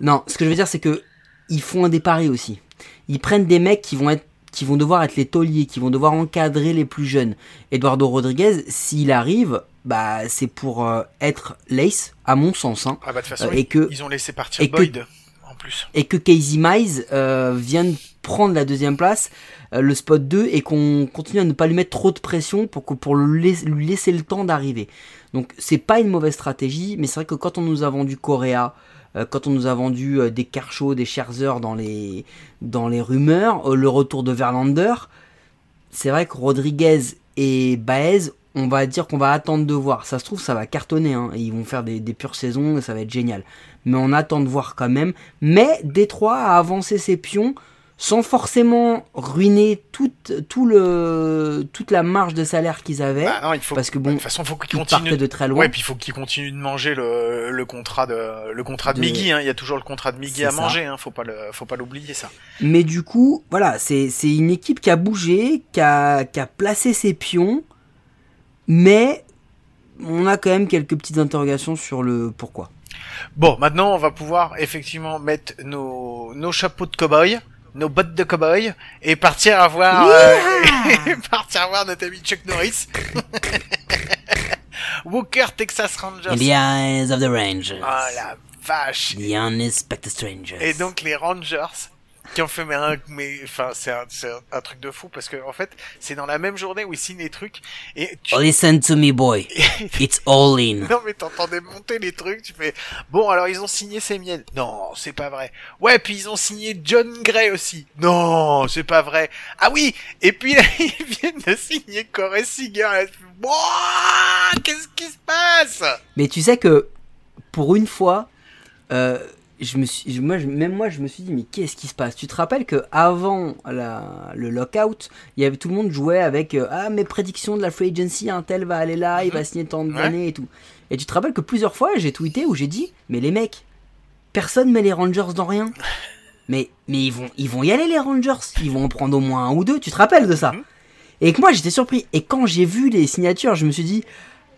Non, ce que je veux dire, c'est que ils font des paris aussi. Ils prennent des mecs qui vont être qui vont devoir être les tauliers, qui vont devoir encadrer les plus jeunes. Eduardo Rodriguez, s'il arrive, bah c'est pour euh, être l'ace, à mon sens, hein, ah bah de toute façon Euh, et que- ils ont laissé partir et que- Boyd en plus. et que Casey Mize euh, vienne prendre la deuxième place, le spot 2, et qu'on continue à ne pas lui mettre trop de pression pour, que, pour lui laisser le temps d'arriver. Donc c'est pas une mauvaise stratégie, mais c'est vrai que quand on nous a vendu Correa, quand on nous a vendu euh, des Kershaw, des Scherzer dans les, dans les rumeurs, euh, le retour de Verlander, c'est vrai que Rodriguez et Baez, on va dire qu'on va attendre de voir. Ça se trouve, ça va cartonner. hein, et ils vont faire des, des pures saisons et ça va être génial. Mais on attend de voir quand même. Mais Détroit a avancé ses pions sans forcément ruiner toute, tout le, toute la marge de salaire qu'ils avaient. Bah non, il faut parce que de bon, toute façon faut qu'ils continuent de très loin. Ouais, puis il faut qu'ils continuent de manger le, le contrat de le contrat de, De- Miggy hein. il y a toujours le contrat de Miggy à ça. manger hein, faut pas le faut pas l'oublier ça. Mais du coup, voilà, c'est c'est une équipe qui a bougé, qui a, qui a placé ses pions, mais on a quand même quelques petites interrogations sur le pourquoi. Bon, maintenant on va pouvoir effectivement mettre nos nos chapeaux de cow-boy, nos bottes de cow-boy et partir à voir euh, et partir voir notre ami Chuck Norris. Walker Texas Rangers. In the eyes of the Rangers. Ah la vache. The unexpected strangers. Et donc les Rangers qui ont fait mais mais enfin c'est un, un, truc de fou parce que en fait c'est dans la même journée où ils signent les trucs et tu... Listen to me, boy. It's all in. non mais t'entendais monter les trucs tu fais bon alors ils ont signé Semien non c'est pas vrai. Ouais puis ils ont signé John Gray aussi. Non c'est pas vrai. Ah oui et puis là, ils viennent de signer Corey Seager. Qu'est-ce qui se passe? Mais tu sais que, pour une fois, euh, je me suis, moi, je- même moi, je me suis dit, mais qu'est-ce qui se passe? Tu te rappelles que avant la, le lockout, il y avait tout le monde jouait avec euh, ah mes prédictions de la free agency, un tel va aller là, il va signer tant Ouais. d'années et tout. Et tu te rappelles que plusieurs fois, j'ai tweeté où j'ai dit, mais les mecs, personne met les Rangers dans rien. Mais mais ils vont ils vont y aller les Rangers, ils vont en prendre au moins un ou deux. Tu te rappelles de ça? Mhm. Et que moi j'étais surpris. Et quand j'ai vu les signatures, je me suis dit,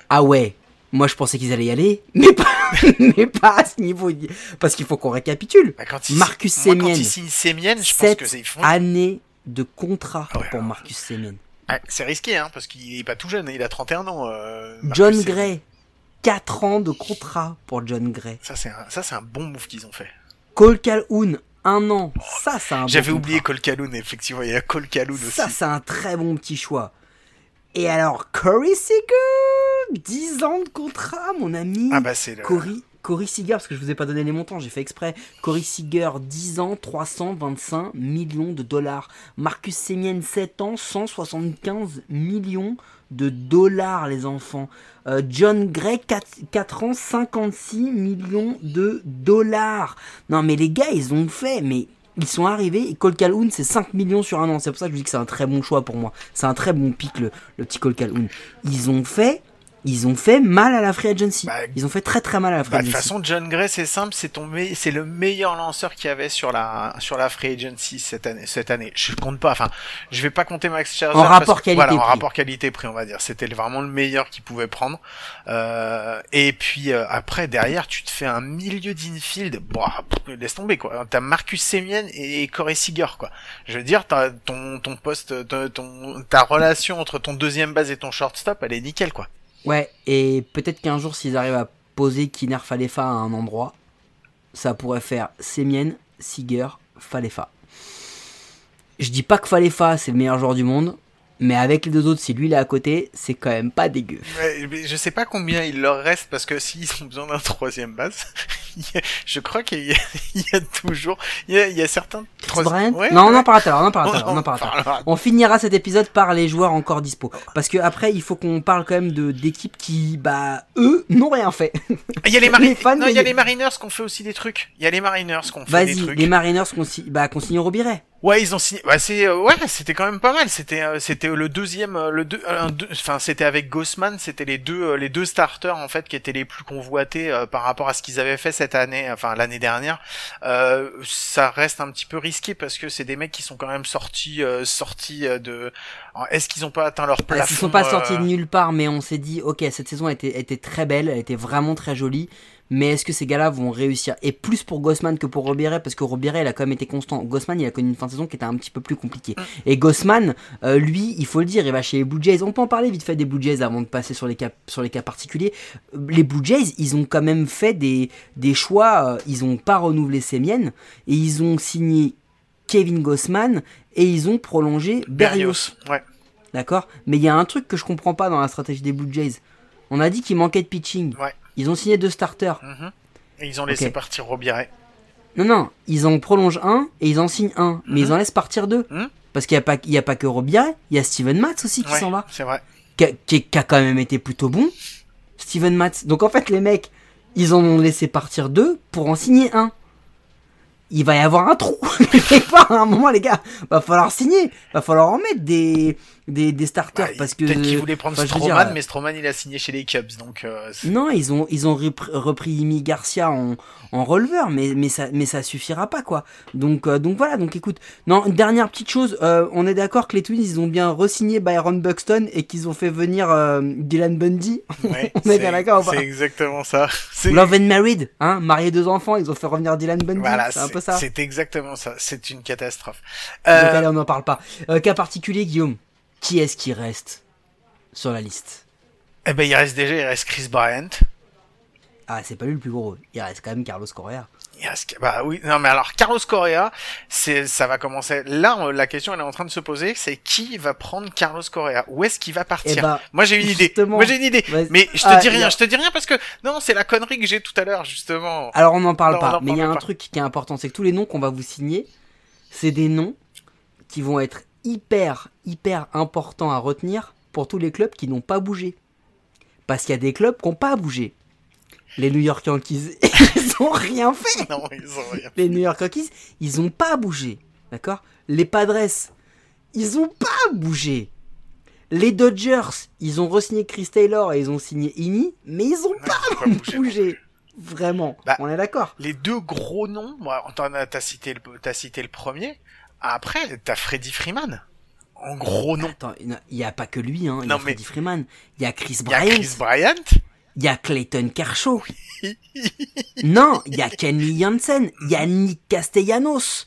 ah ouais. Moi, je pensais qu'ils allaient y aller, mais pas, mais pas à ce niveau. Parce qu'il faut qu'on récapitule. Bah, quand il, Marcus moi, quand il signe Semien, je pense que c'est années de contrat Ah ouais, pour. Marcus Semien. Ah, c'est risqué, hein, parce qu'il est pas tout jeune, il a 31 ans. euh, John. Gray, 4 ans de contrat pour John Gray. Ça, c'est un, ça, c'est un bon move qu'ils ont fait. Cole Calhoun, un an. Ça, c'est un bon J'avais oublié Cole Calhoun, effectivement, il y a Cole Calhoun aussi. Ça, c'est un très bon petit choix. Et alors, Corey Seager, 10 ans de contrat, mon ami. ah bah c'est le... Corey, Corey Seager, parce que je vous ai pas donné les montants, j'ai fait exprès. Corey Seager, 10 ans, 325 millions de dollars. Marcus Semien, 7 ans, 175 millions de dollars, les enfants. Euh, John Gray, 4, ans, 56 millions de dollars. Non, mais les gars, ils ont fait, mais ils sont arrivés. Et Cole Calhoun, c'est 5 millions sur un an. C'est pour ça que je dis que c'est un très bon choix pour moi. C'est un très bon pic, le, le petit Cole Calhoun. Ils ont fait. Ils ont fait mal à la free agency. Bah, ils ont fait très très mal à la free Bah, de toute agency. façon, John Gray, c'est simple, c'est ton me- c'est le meilleur lanceur qu'il y avait sur la sur la free agency cette année. Cette année, je compte pas. Enfin, je vais pas compter Max Scherzer. En rapport que- Voilà, en rapport qualité-prix, on va dire. C'était vraiment le meilleur qu'il pouvait prendre. Euh, et puis euh, après, derrière, tu te fais un milieu d'infield. Pff, laisse tomber quoi. T'as Marcus Semien et Corey Seager quoi. Je veux dire, t'as ton ton poste, ton- ta relation entre ton deuxième base et ton shortstop, elle est nickel quoi. Ouais, et peut-être qu'un jour, s'ils arrivent à poser Kiner Falefa à un endroit, ça pourrait faire Semien, Seager, Falefa. Je dis pas que Falefa, c'est le meilleur joueur du monde, mais avec les deux autres, si lui il est à côté, c'est quand même pas dégueu. Ouais, mais je sais pas combien il leur reste parce que s'ils ont besoin d'un troisième base, je crois qu'il y, a- il y a toujours, il y a, il y a certains Bryant Ouais, Non, on en à l'heure, on en à l'heure, on en On finira cet épisode par les joueurs encore dispo. Parce que après, il faut qu'on parle quand même de d'équipes qui, bah, eux, n'ont rien fait. Il y a les, Les Mariners. fans non, il y a les Mariners qui ont fait aussi des trucs. Il y a les Mariners qui ont fait des Vas-y, trucs. les Mariners qu'on bah, qu'on signe au Robiret. Ouais, ils ont signé. Bah, c'est euh, ouais, c'était quand même pas mal. C'était euh, c'était le deuxième, euh, le deux, un deux- enfin c'était avec Gossman, c'était les deux euh, les deux starters en fait qui étaient les plus convoités euh, par rapport à ce qu'ils avaient fait cette année, enfin l'année dernière. Euh, ça reste un petit peu risqué parce que c'est des mecs qui sont quand même sortis euh, sortis euh, de. Est-ce qu'ils ont pas atteint leur plafond Ils sont pas euh, sortis de nulle part, mais on s'est dit, ok, cette saison été très belle, elle était vraiment très jolie. Mais est-ce que ces gars-là vont réussir? Et plus pour Gossman que pour Robiret, parce que Robiret, il a quand même été constant. Gossman, il a connu une fin de saison qui était un petit peu plus compliquée. Et Gossman, euh, lui, il faut le dire, il va chez les Blue Jays. On peut en parler vite fait des Blue Jays avant de passer sur les cas, sur les cas particuliers. Les Blue Jays, ils ont quand même fait des, des choix. euh, ils ont pas renouvelé Semien et ils ont signé Kevin Gossman et ils ont prolongé Berrios. Berrios. Ouais. D'accord? Mais il y a un truc que je comprends pas dans la stratégie des Blue Jays. On a dit qu'il manquait de pitching. Ouais. Ils ont signé deux starters. Mhm. Et ils ont laissé partir Robiret. Non, non, ils en prolongent un et ils en signent un. Mais ils en laissent partir deux. Mhm. Parce qu'il n'y a, pas- il y a pas que Robiret, il y a Steven Matz aussi qui Ouais, s'en va. c'est vrai. Qui a, qui a quand même été plutôt bon. Steven Matz. Donc en fait, les mecs, ils en ont laissé partir deux pour en signer un. Il va y avoir un trou. Part, à un moment, les gars, va falloir signer. Va falloir en mettre des, des, des starters. Bah, parce que. Peut-être qu'ils voulaient prendre Stroman, dire, mais Stroman il a signé chez les Cubs, donc. euh, Non, ils ont, ils ont repris, Imi Garcia en, en releveur, mais, mais, ça, mais ça suffira pas, quoi. Donc, euh, donc voilà, donc écoute. Non, une dernière petite chose, euh, on est d'accord que les Twins, ils ont bien re-signé Byron Buxton et qu'ils ont fait venir euh, Dylan Bundy. Ouais, On est bien d'accord pas? C'est exactement ça. Love and Married, hein, marié deux enfants, ils ont fait revenir Dylan Bundy. Voilà, peu ça. c'est exactement ça. C'est une catastrophe. Donc Euh, allez, on n'en parle pas. Euh, cas particulier, Guillaume, qui est-ce qui reste sur la liste eh ben, il reste déjà, il reste Chris Bryant. Ah, c'est pas lui le plus gros, il reste quand même Carlos Correa. Bah oui, non mais alors Carlos Correa, c'est, ça va commencer. Là, la question elle est en train de se poser, c'est qui va prendre Carlos Correa? Où est-ce qu'il va partir? Eh ben, Moi j'ai une idée. Moi j'ai une idée. Mais je te Ah, dis rien, a- je te dis rien parce que non, c'est la connerie que j'ai tout à l'heure justement. Alors on n'en parle Non, pas, mais il y a un pas. truc qui est important, c'est que tous les noms qu'on va vous signer, c'est des noms qui vont être hyper, hyper importants à retenir pour tous les clubs qui n'ont pas bougé. Parce qu'il y a des clubs qui n'ont pas bougé. Les New York Yankees, ils ont rien fait. Non, ils ont rien. Les New York Yankees, ils ont pas bougé. D'accord? Les Padres, ils ont pas bougé. Les Dodgers, ils ont re-signé Chris Taylor et ils ont signé Ini, mais ils ont pas, ils ont pas bougé. bougé. Vraiment. Bah, On est d'accord. Les deux gros noms, as, t'as cité le, t'as cité le premier. Après, t'as Freddie Freeman. En gros nom. Attends, il y a pas que lui, hein. Il y Non, a mais- Freddie Freeman, il y a Chris Il y a Bryant, Chris Bryant. Il y a Clayton Kershaw. non, il y a Kenley Jansen, il y a Nick Castellanos,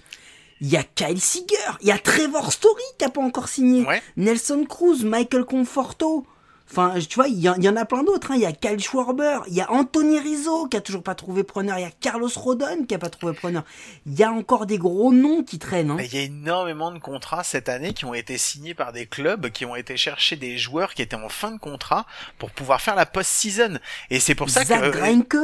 il y a Kyle Seager, il y a Trevor Story qui a pas encore signé, Ouais. Nelson Cruz, Michael Conforto. Enfin, tu vois, il y, en- il y en a plein d'autres. hein. Il y a Kyle Schwarber, il y a Anthony Rizzo qui a toujours pas trouvé preneur, il y a Carlos Rodon qui a pas trouvé preneur. Il y a encore des gros noms qui traînent. Hein. Il y a énormément de contrats cette année qui ont été signés par des clubs qui ont été chercher des joueurs qui étaient en fin de contrat pour pouvoir faire la post-season. Et c'est pour ça Zach que... Greinke,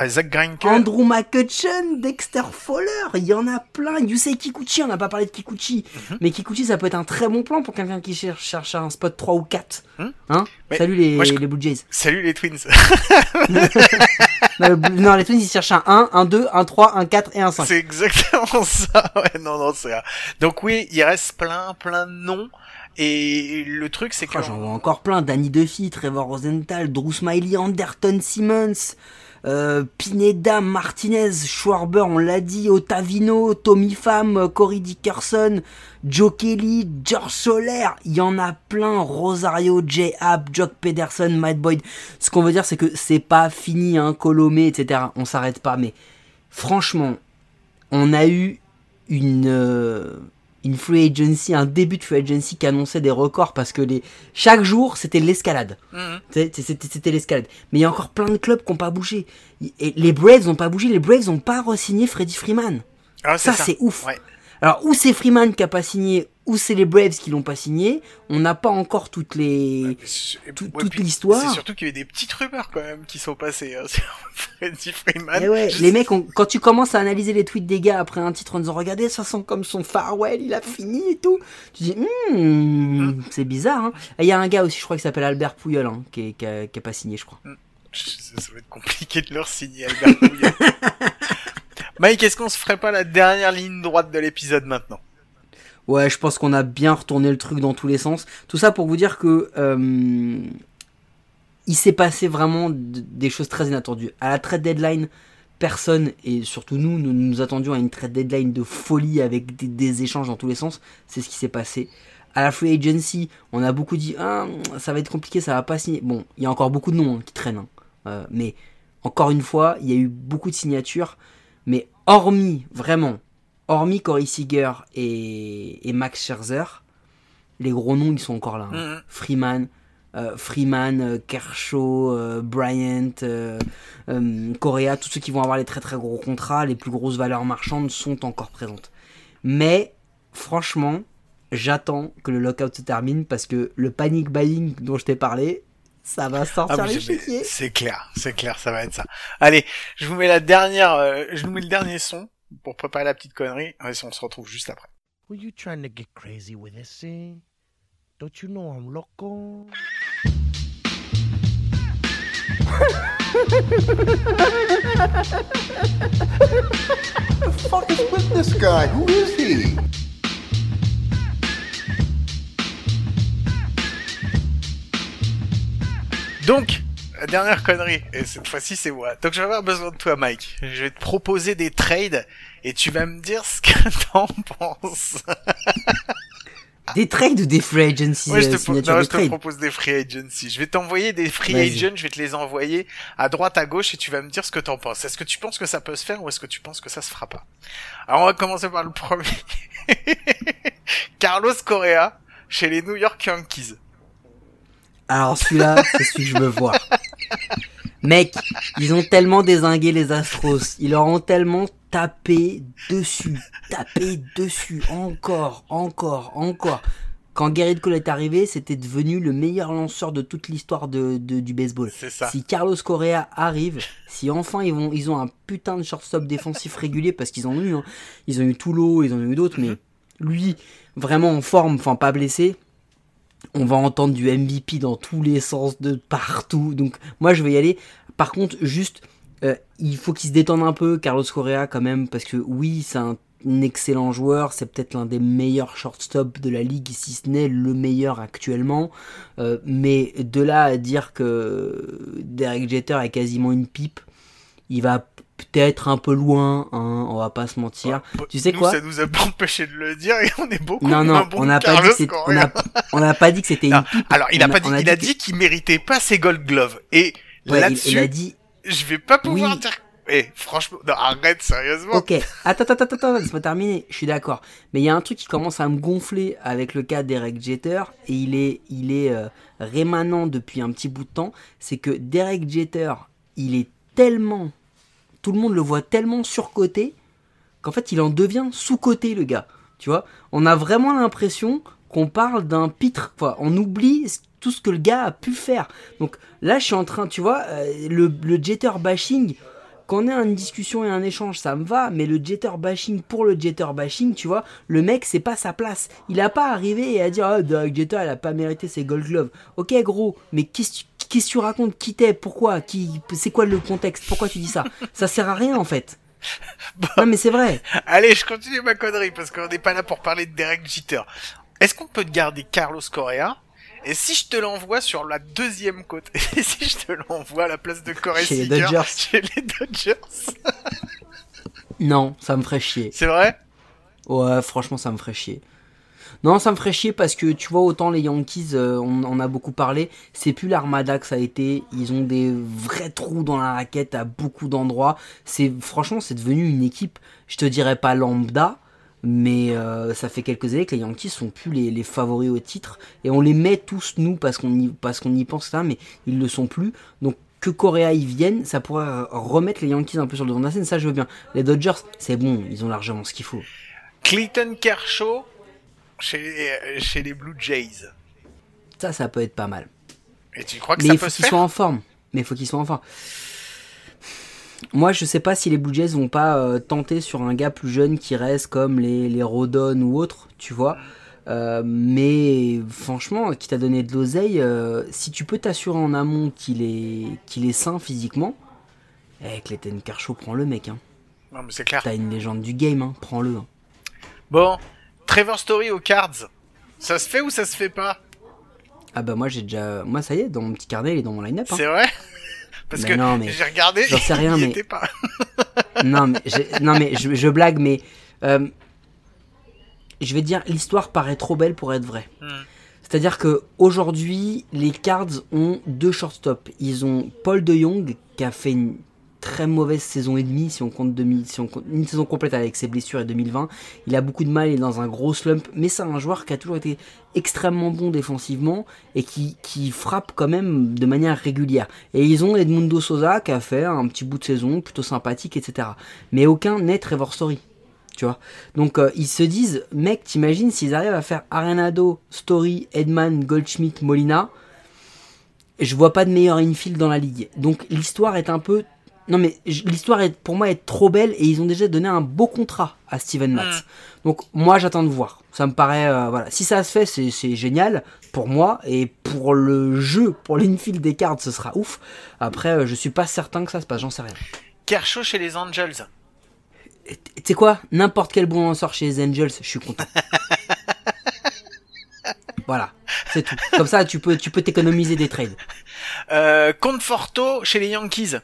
ah, Zach Greinke. Andrew McCutcheon, Dexter Fowler, il y en a plein. Yusei Kikuchi, on n'a pas parlé de Kikuchi. Mhm. Mais Kikuchi, ça peut être un très bon plan pour quelqu'un qui cherche, cherche un spot 3 ou 4. Mhm. Hein Mais Salut les, moi, je- les Blue Jays. Salut les Twins. non, le Blue- non, les Twins, ils cherchent un 1, un 2, un 3, un 4 et un 5. c'est exactement ça. Ouais, non, non, c'est... Donc oui, il reste plein, plein de noms. Et le truc, c'est que... Oh, J'en vois encore plein. Danny Duffy, Trevor Rosenthal, Drew Smiley, Anderton Simmons, euh, Pineda, Martinez, Schwarber, on l'a dit, Otavino, Tommy Pham, Corey Dickerson, Joe Kelly, George Soler. Il y en a plein. Rosario, J. App, Jock Pederson, Matt Boyd. Ce qu'on veut dire, c'est que c'est pas fini, hein, Colomé, etc. On s'arrête pas. Mais franchement, on a eu une, euh, une free agency, un début de free agency qui annonçait des records parce que les, chaque jour c'était l'escalade. Mhm. C'était l'escalade. Mais il y a encore plein de clubs qui n'ont pas bougé. Et les Braves n'ont pas bougé, les Braves n'ont pas re-signé Freddie Freeman. Ah, Ça, c'est ouf. Ouais. Alors, ou c'est Freeman qui a pas signé, ou c'est les Braves qui l'ont pas signé. On n'a pas encore toutes les. Et- tout- ouais, toute l'histoire. C'est surtout qu'il y a eu des petites rumeurs quand même qui sont passées hein, sur Freddie Freeman. Eh ouais, Je les mecs, quand tu commences à analyser les tweets des gars après un titre en disant regardez, de toute façon comme son farewell, il a fini et tout, tu dis hmm, c'est bizarre. Hein. Et il y a un gars aussi, je crois, qui s'appelle Albert Pouyol, hein, qui, est- qui a, qui a pas signé, je crois. Je- Ça va être compliqué de leur signer Albert Pouillet. Mike, est-ce qu'on se ferait pas la dernière ligne droite de l'épisode maintenant? Ouais, je pense qu'on a bien retourné le truc dans tous les sens. Tout ça pour vous dire que euh, il s'est passé vraiment des choses très inattendues. À la trade deadline, personne, et surtout nous, nous nous attendions à une trade deadline de folie avec des, des échanges dans tous les sens. C'est ce qui s'est passé. À la free agency, on a beaucoup dit ah, ça va être compliqué, ça va pas signer. Bon, il y a encore beaucoup de noms hein, qui traînent. hein. Euh, mais encore une fois, il y a eu beaucoup de signatures. Mais hormis, vraiment, hormis Corey Seager et, et Max Scherzer, les gros noms ils sont encore là. hein. Mhm. Freeman, euh, Freeman, euh, Kershaw, euh, Bryant, euh, Correa, tous ceux qui vont avoir les très très gros contrats, les plus grosses valeurs marchandes sont encore présentes. Mais franchement, j'attends que le lockout se termine parce que le panic buying dont je t'ai parlé, ça va sortir Ah, je- mais chéquiers. C'est clair, c'est clair, ça va être ça. Allez, je vous mets la dernière, euh, je vous mets le dernier son pour préparer la petite connerie. Ouais, on se retrouve juste après. Were you trying to get crazy with this thing? Don't you know I'm loco? fuck is with this guy? Who is he? Donc, la dernière connerie, et cette fois-ci c'est moi. Donc je vais avoir besoin de toi, Mike. Je vais te proposer des trades et tu vas me dire ce que t'en penses. Des trades ou des free agency Moi, je euh, te, signatures non, je te propose des free agency. Je vais t'envoyer des free agents, je vais te les envoyer à droite, à gauche, et tu vas me dire ce que t'en penses. Est-ce que tu penses que ça peut se faire ou est-ce que tu penses que ça se fera pas Alors, on va commencer par le premier. Carlos Correa, chez les New York Yankees. Alors celui-là, c'est celui que je veux voir. Mec, ils ont tellement désingué les Astros, ils leur ont tellement tapé dessus, tapé dessus, encore, encore, encore. Quand Garrett Cole est arrivé, c'était devenu le meilleur lanceur de toute l'histoire de, de- du baseball. C'est ça. Si Carlos Correa arrive, si enfin ils vont, ils ont un putain de shortstop défensif régulier parce qu'ils en ont eu, hein. ils ont eu Toulo, ils en ont eu d'autres, mais lui vraiment en forme, enfin pas blessé. On va entendre du MVP dans tous les sens, de partout. Donc, moi, je vais y aller. Par contre, juste, euh, il faut qu'il se détende un peu, Carlos Correa, quand même, parce que oui, c'est un excellent joueur, c'est peut-être l'un des meilleurs shortstop de la ligue, si ce n'est le meilleur actuellement. Euh, mais de là à dire que Derek Jeter est quasiment une pipe, il va peut-être un peu loin, hein, on va pas se mentir. Bah, tu sais nous, quoi ça nous a pas empêché de le dire et on est beaucoup Non, non, moins bon on n'a pas, dit que on a, on pas dit que c'était une pipe. Alors, il a On pas dit, il a dit qu'il méritait pas ses Gold Gloves. Et Ouais, il- là-dessus, il, a dit. je vais pas pouvoir Oui. dire. Eh, franchement, non, arrête sérieusement. Ok, attends, attends, attends, attends, laisse-moi terminer. Je suis d'accord. Mais il y a un truc qui commence à me gonfler avec le cas d'Eric Jeter, et il est, il est euh, rémanent depuis un petit bout de temps. C'est que Derek Jeter, il est tellement. Le monde le voit tellement surcoté qu'en fait, il en devient sous-coté, le gars. Tu vois? On a vraiment l'impression qu'on parle d'un pitre. Enfin, on oublie tout ce que le gars a pu faire. Donc là, je suis en train, tu vois, euh, le, Jeter bashing qu'on ait une discussion et un échange, ça me va, mais le jeter bashing pour le jeter bashing, tu vois, le mec, c'est pas sa place. Il a pas arrivé à dire, ah, Derek Jeter, il a pas mérité ses gold gloves. Ok, gros, mais qu'est-ce que qu'est-ce que tu racontes Qui t'es Pourquoi Qui C'est quoi le contexte Pourquoi tu dis ça? Ça sert à rien, en fait. Non, mais c'est vrai. Allez, je continue ma connerie parce qu'on n'est pas là pour parler de Derek Jeter. Est-ce qu'on peut te garder Carlos Correa? Et si je te l'envoie sur la deuxième côte Et si je te l'envoie à la place de Correa Chez les Dodgers. Chez les Dodgers. Non, ça me ferait chier. C'est vrai? Ouais, franchement, ça me ferait chier. Non, ça me ferait chier parce que tu vois, autant les Yankees, euh, on en a beaucoup parlé, c'est plus l'armada que ça a été. Ils ont des vrais trous dans la raquette à beaucoup d'endroits. C'est franchement, c'est devenu une équipe, je te dirais pas lambda, mais euh, ça fait quelques années que les Yankees sont plus les, favoris au titre et on les met tous nous parce qu'on y, y pense ça, mais ils le sont plus. Donc que Correa y vienne, ça pourrait remettre les Yankees un peu sur le devant de la scène. Ça, je veux bien. Les Dodgers, c'est bon, ils ont largement ce qu'il faut. Clayton Kershaw chez les, chez les Blue Jays. Ça, ça peut être pas mal. Et tu crois que Mais ça il peut faut se qu'ils faire soient en forme. Mais il faut qu'ils soient en forme. Moi, je sais pas si les Blue Jays vont pas euh, tenter sur un gars plus jeune qui reste comme les, les Rodon ou autres, tu vois. Euh, mais franchement, qui t'a donné de l'oseille, euh, si tu peux t'assurer en amont qu'il est, qu'il est sain physiquement, eh, Clayton Kershaw, prends le mec. Hein. Non, mais c'est clair. T'as une légende du game, hein. prends-le. hein. Bon, Trevor Story aux Cards. Ça se fait ou ça se fait pas? Ah bah moi j'ai déjà... Moi ça y est, dans mon petit carnet, il est dans mon line-up. hein. C'est vrai? Parce que non, mais j'ai regardé, j'en sais rien, mais- pas. non mais, non, mais je, je blague, mais euh, je vais dire, l'histoire paraît trop belle pour être vraie. Hmm. C'est-à-dire que aujourd'hui, les Cards ont deux shortstops. Ils ont Paul De Jong qui a fait une très mauvaise saison et demie si on compte, 2000, si on une saison complète avec ses blessures et 2020. Il a beaucoup de mal, il est dans un gros slump, mais c'est un joueur qui a toujours été extrêmement bon défensivement et qui, qui frappe quand même de manière régulière. Et ils ont Edmundo Sosa qui a fait un petit bout de saison plutôt sympathique, etc. Mais aucun n'est Trevor Story. Tu vois Donc euh, ils se disent, mec, t'imagines s'ils arrivent à faire Arenado, Story, Edman, Goldschmidt, Molina, je vois pas de meilleur infield dans la ligue. Donc l'histoire est un peu. Non mais l'histoire est pour moi est trop belle et ils ont déjà donné un beau contrat à Steven Matz. Donc moi j'attends de voir. Ça me paraît euh, voilà. Si ça se fait c'est génial pour moi et pour le jeu, pour l'infield des cartes ce sera ouf. Après euh, je suis pas certain que ça se passe, j'en sais rien. Kershaw chez les Angels. Tu sais quoi? N'importe quel bon lanceur chez les Angels, je suis content. voilà, c'est tout. Comme ça, tu peux, tu peux t'économiser des trades. Euh, Conforto chez les Yankees.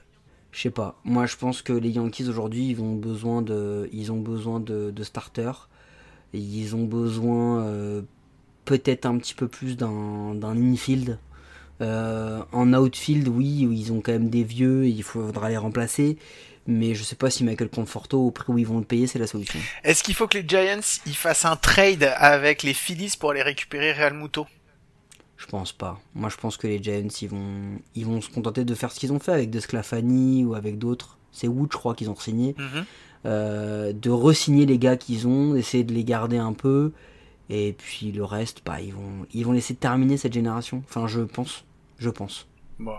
Je sais pas. Moi, je pense que les Yankees aujourd'hui, ils ont besoin de, ils ont besoin de, starters. Ils ont besoin euh, peut-être un petit peu plus d'un, d'un infield. Euh, en outfield, oui, ils ont quand même des vieux, et il faudra les remplacer. Mais je sais pas si Michael Conforto, au prix où ils vont le payer, c'est la solution. Est-ce qu'il faut que les Giants ils fassent un trade avec les Phillies pour aller récupérer Real Muto? Je pense pas. Moi, je pense que les Giants, ils vont, ils vont se contenter de faire ce qu'ils ont fait avec Desclafani ou avec d'autres. C'est Wood, je crois, qu'ils ont signé. Mhm. Euh, de re-signer les gars qu'ils ont, d'essayer de les garder un peu. Et puis le reste, bah, ils vont, ils vont laisser terminer cette génération. Enfin, je pense. Je pense. Bon.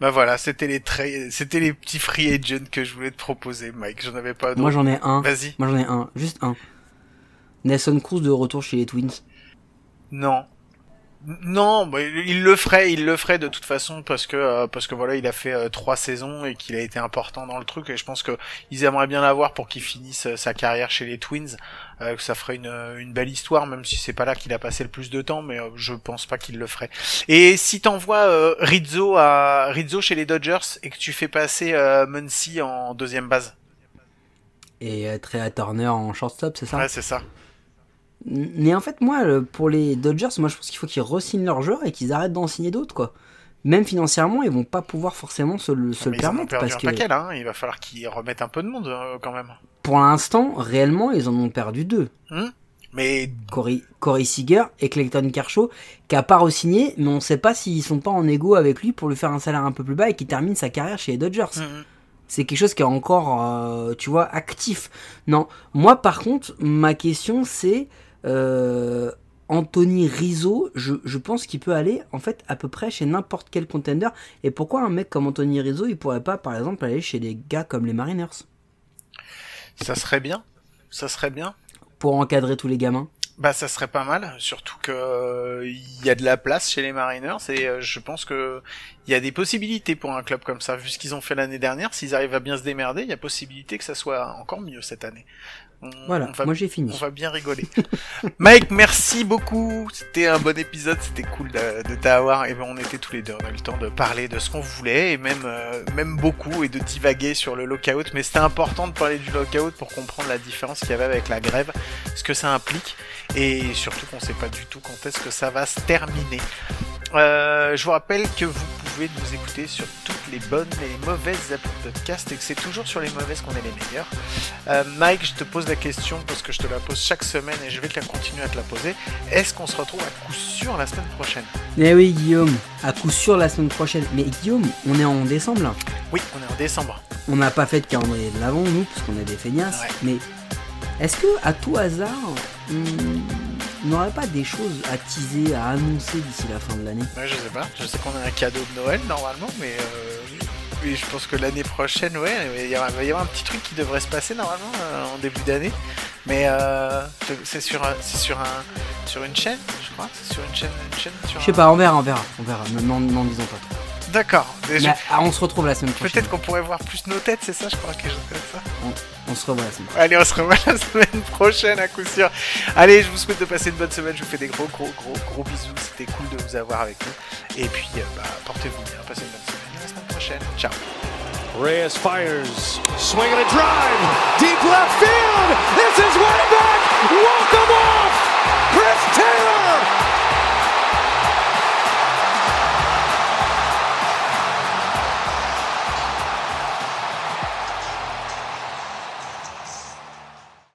Bah voilà, c'était les c'était les petits free agents que je voulais te proposer, Mike. J'en avais pas. Moi, j'en ai un. Vas-y. Moi, j'en ai un. Juste un. Nelson Cruz de retour chez les Twins. Non. Non, bah, il le ferait, il le ferait de toute façon parce que euh, parce que voilà, il a fait euh, trois saisons et qu'il a été important dans le truc et je pense que ils aimeraient bien l'avoir pour qu'il finisse euh, sa carrière chez les Twins. Euh, que ça ferait une, une belle histoire, même si c'est pas là qu'il a passé le plus de temps, mais je pense pas qu'il le ferait. Et si t'envoies euh, Rizzo à Rizzo chez les Dodgers et que tu fais passer euh, Muncy en deuxième base, Et euh, Trey Turner en shortstop, c'est ça? Ouais, c'est ça. Mais en fait, moi, pour les Dodgers, moi je pense qu'il faut qu'ils re-signent leurs joueurs et qu'ils arrêtent d'en signer d'autres, quoi. Même financièrement, ils vont pas pouvoir forcément se le, se ont permettre parce que paquet là, hein. il va falloir qu'ils remettent un peu de monde euh, quand même. pour l'instant, réellement, ils en ont perdu deux. Mais Corey, Corey Seager et Clayton Kershaw, qui a pas re-signé, mais on sait pas s'ils sont pas en égo avec lui pour lui faire un salaire un peu plus bas et qui termine sa carrière chez les Dodgers. Mhm. C'est quelque chose qui est encore, euh, tu vois, actif. Non, moi par contre, ma question c'est Anthony Rizzo, je, je pense qu'il peut aller en fait à peu près chez n'importe quel contender. Et pourquoi un mec comme Anthony Rizzo, il pourrait pas par exemple aller chez des gars comme les Mariners? Ça serait bien, ça serait bien. pour encadrer tous les gamins? Bah ça serait pas mal, surtout que euh, il y a de la place chez les Mariners et euh, je pense que il y a des possibilités pour un club comme ça vu ce qu'ils ont fait l'année dernière. S'ils arrivent à bien se démerder, il y a possibilité que ça soit encore mieux cette année. On, Voilà, on va, moi j'ai fini. on va bien rigoler. Mike, merci beaucoup. C'était un bon épisode, c'était cool de, de t'avoir. Et ben on était tous les deux, on a eu le temps de parler de ce qu'on voulait et même euh, même beaucoup et de divaguer sur le lockout. Mais c'était important de parler du lockout pour comprendre la différence qu'il y avait avec la grève, ce que ça implique et surtout qu'on sait pas du tout quand est-ce que ça va se terminer. Euh, je vous rappelle que vous pouvez nous écouter sur toutes les bonnes et les mauvaises applis de podcast et que c'est toujours sur les mauvaises qu'on est les meilleurs. Euh, Mike, je te pose la question parce que je te la pose chaque semaine et je vais te la continuer à te la poser. Est-ce qu'on se retrouve à coup sûr la semaine prochaine? Mais oui Guillaume, à coup sûr la semaine prochaine. Mais Guillaume, on est en décembre là. Oui, on est en décembre. On n'a pas fait de calendrier de l'avant nous, parce qu'on est des feignasses. Ouais. Mais est-ce que à tout hasard, on n'aurait pas des choses à teaser, à annoncer d'ici la fin de l'année? Ouais, je sais pas. Je sais qu'on a un cadeau de Noël normalement, mais euh, oui, je pense que l'année prochaine, ouais, il va y avoir un petit truc qui devrait se passer normalement euh, en début d'année. Mais euh, c'est sur, c'est sur un, sur une chaîne, je crois. C'est sur une chaîne, une chaîne sur Je sais un- pas, on verra, on verra, on verra. N'en disons pas trop. D'accord. Déjà, Mais, ah, on se retrouve la semaine prochaine. Peut-être qu'on pourrait voir plus nos têtes, c'est ça, je crois, quelque chose comme ça. On se revoit la semaine prochaine. Allez, on se revoit la semaine prochaine à coup sûr. Allez, je vous souhaite de passer une bonne semaine. Je vous fais des gros, gros, gros, gros bisous. C'était cool de vous avoir avec nous. Et puis, euh, bah, portez-vous bien. Passez une bonne semaine. À la semaine prochaine. Ciao. Reyes fires. Swing and a drive. Deep left field. This is way back. Walk the ball.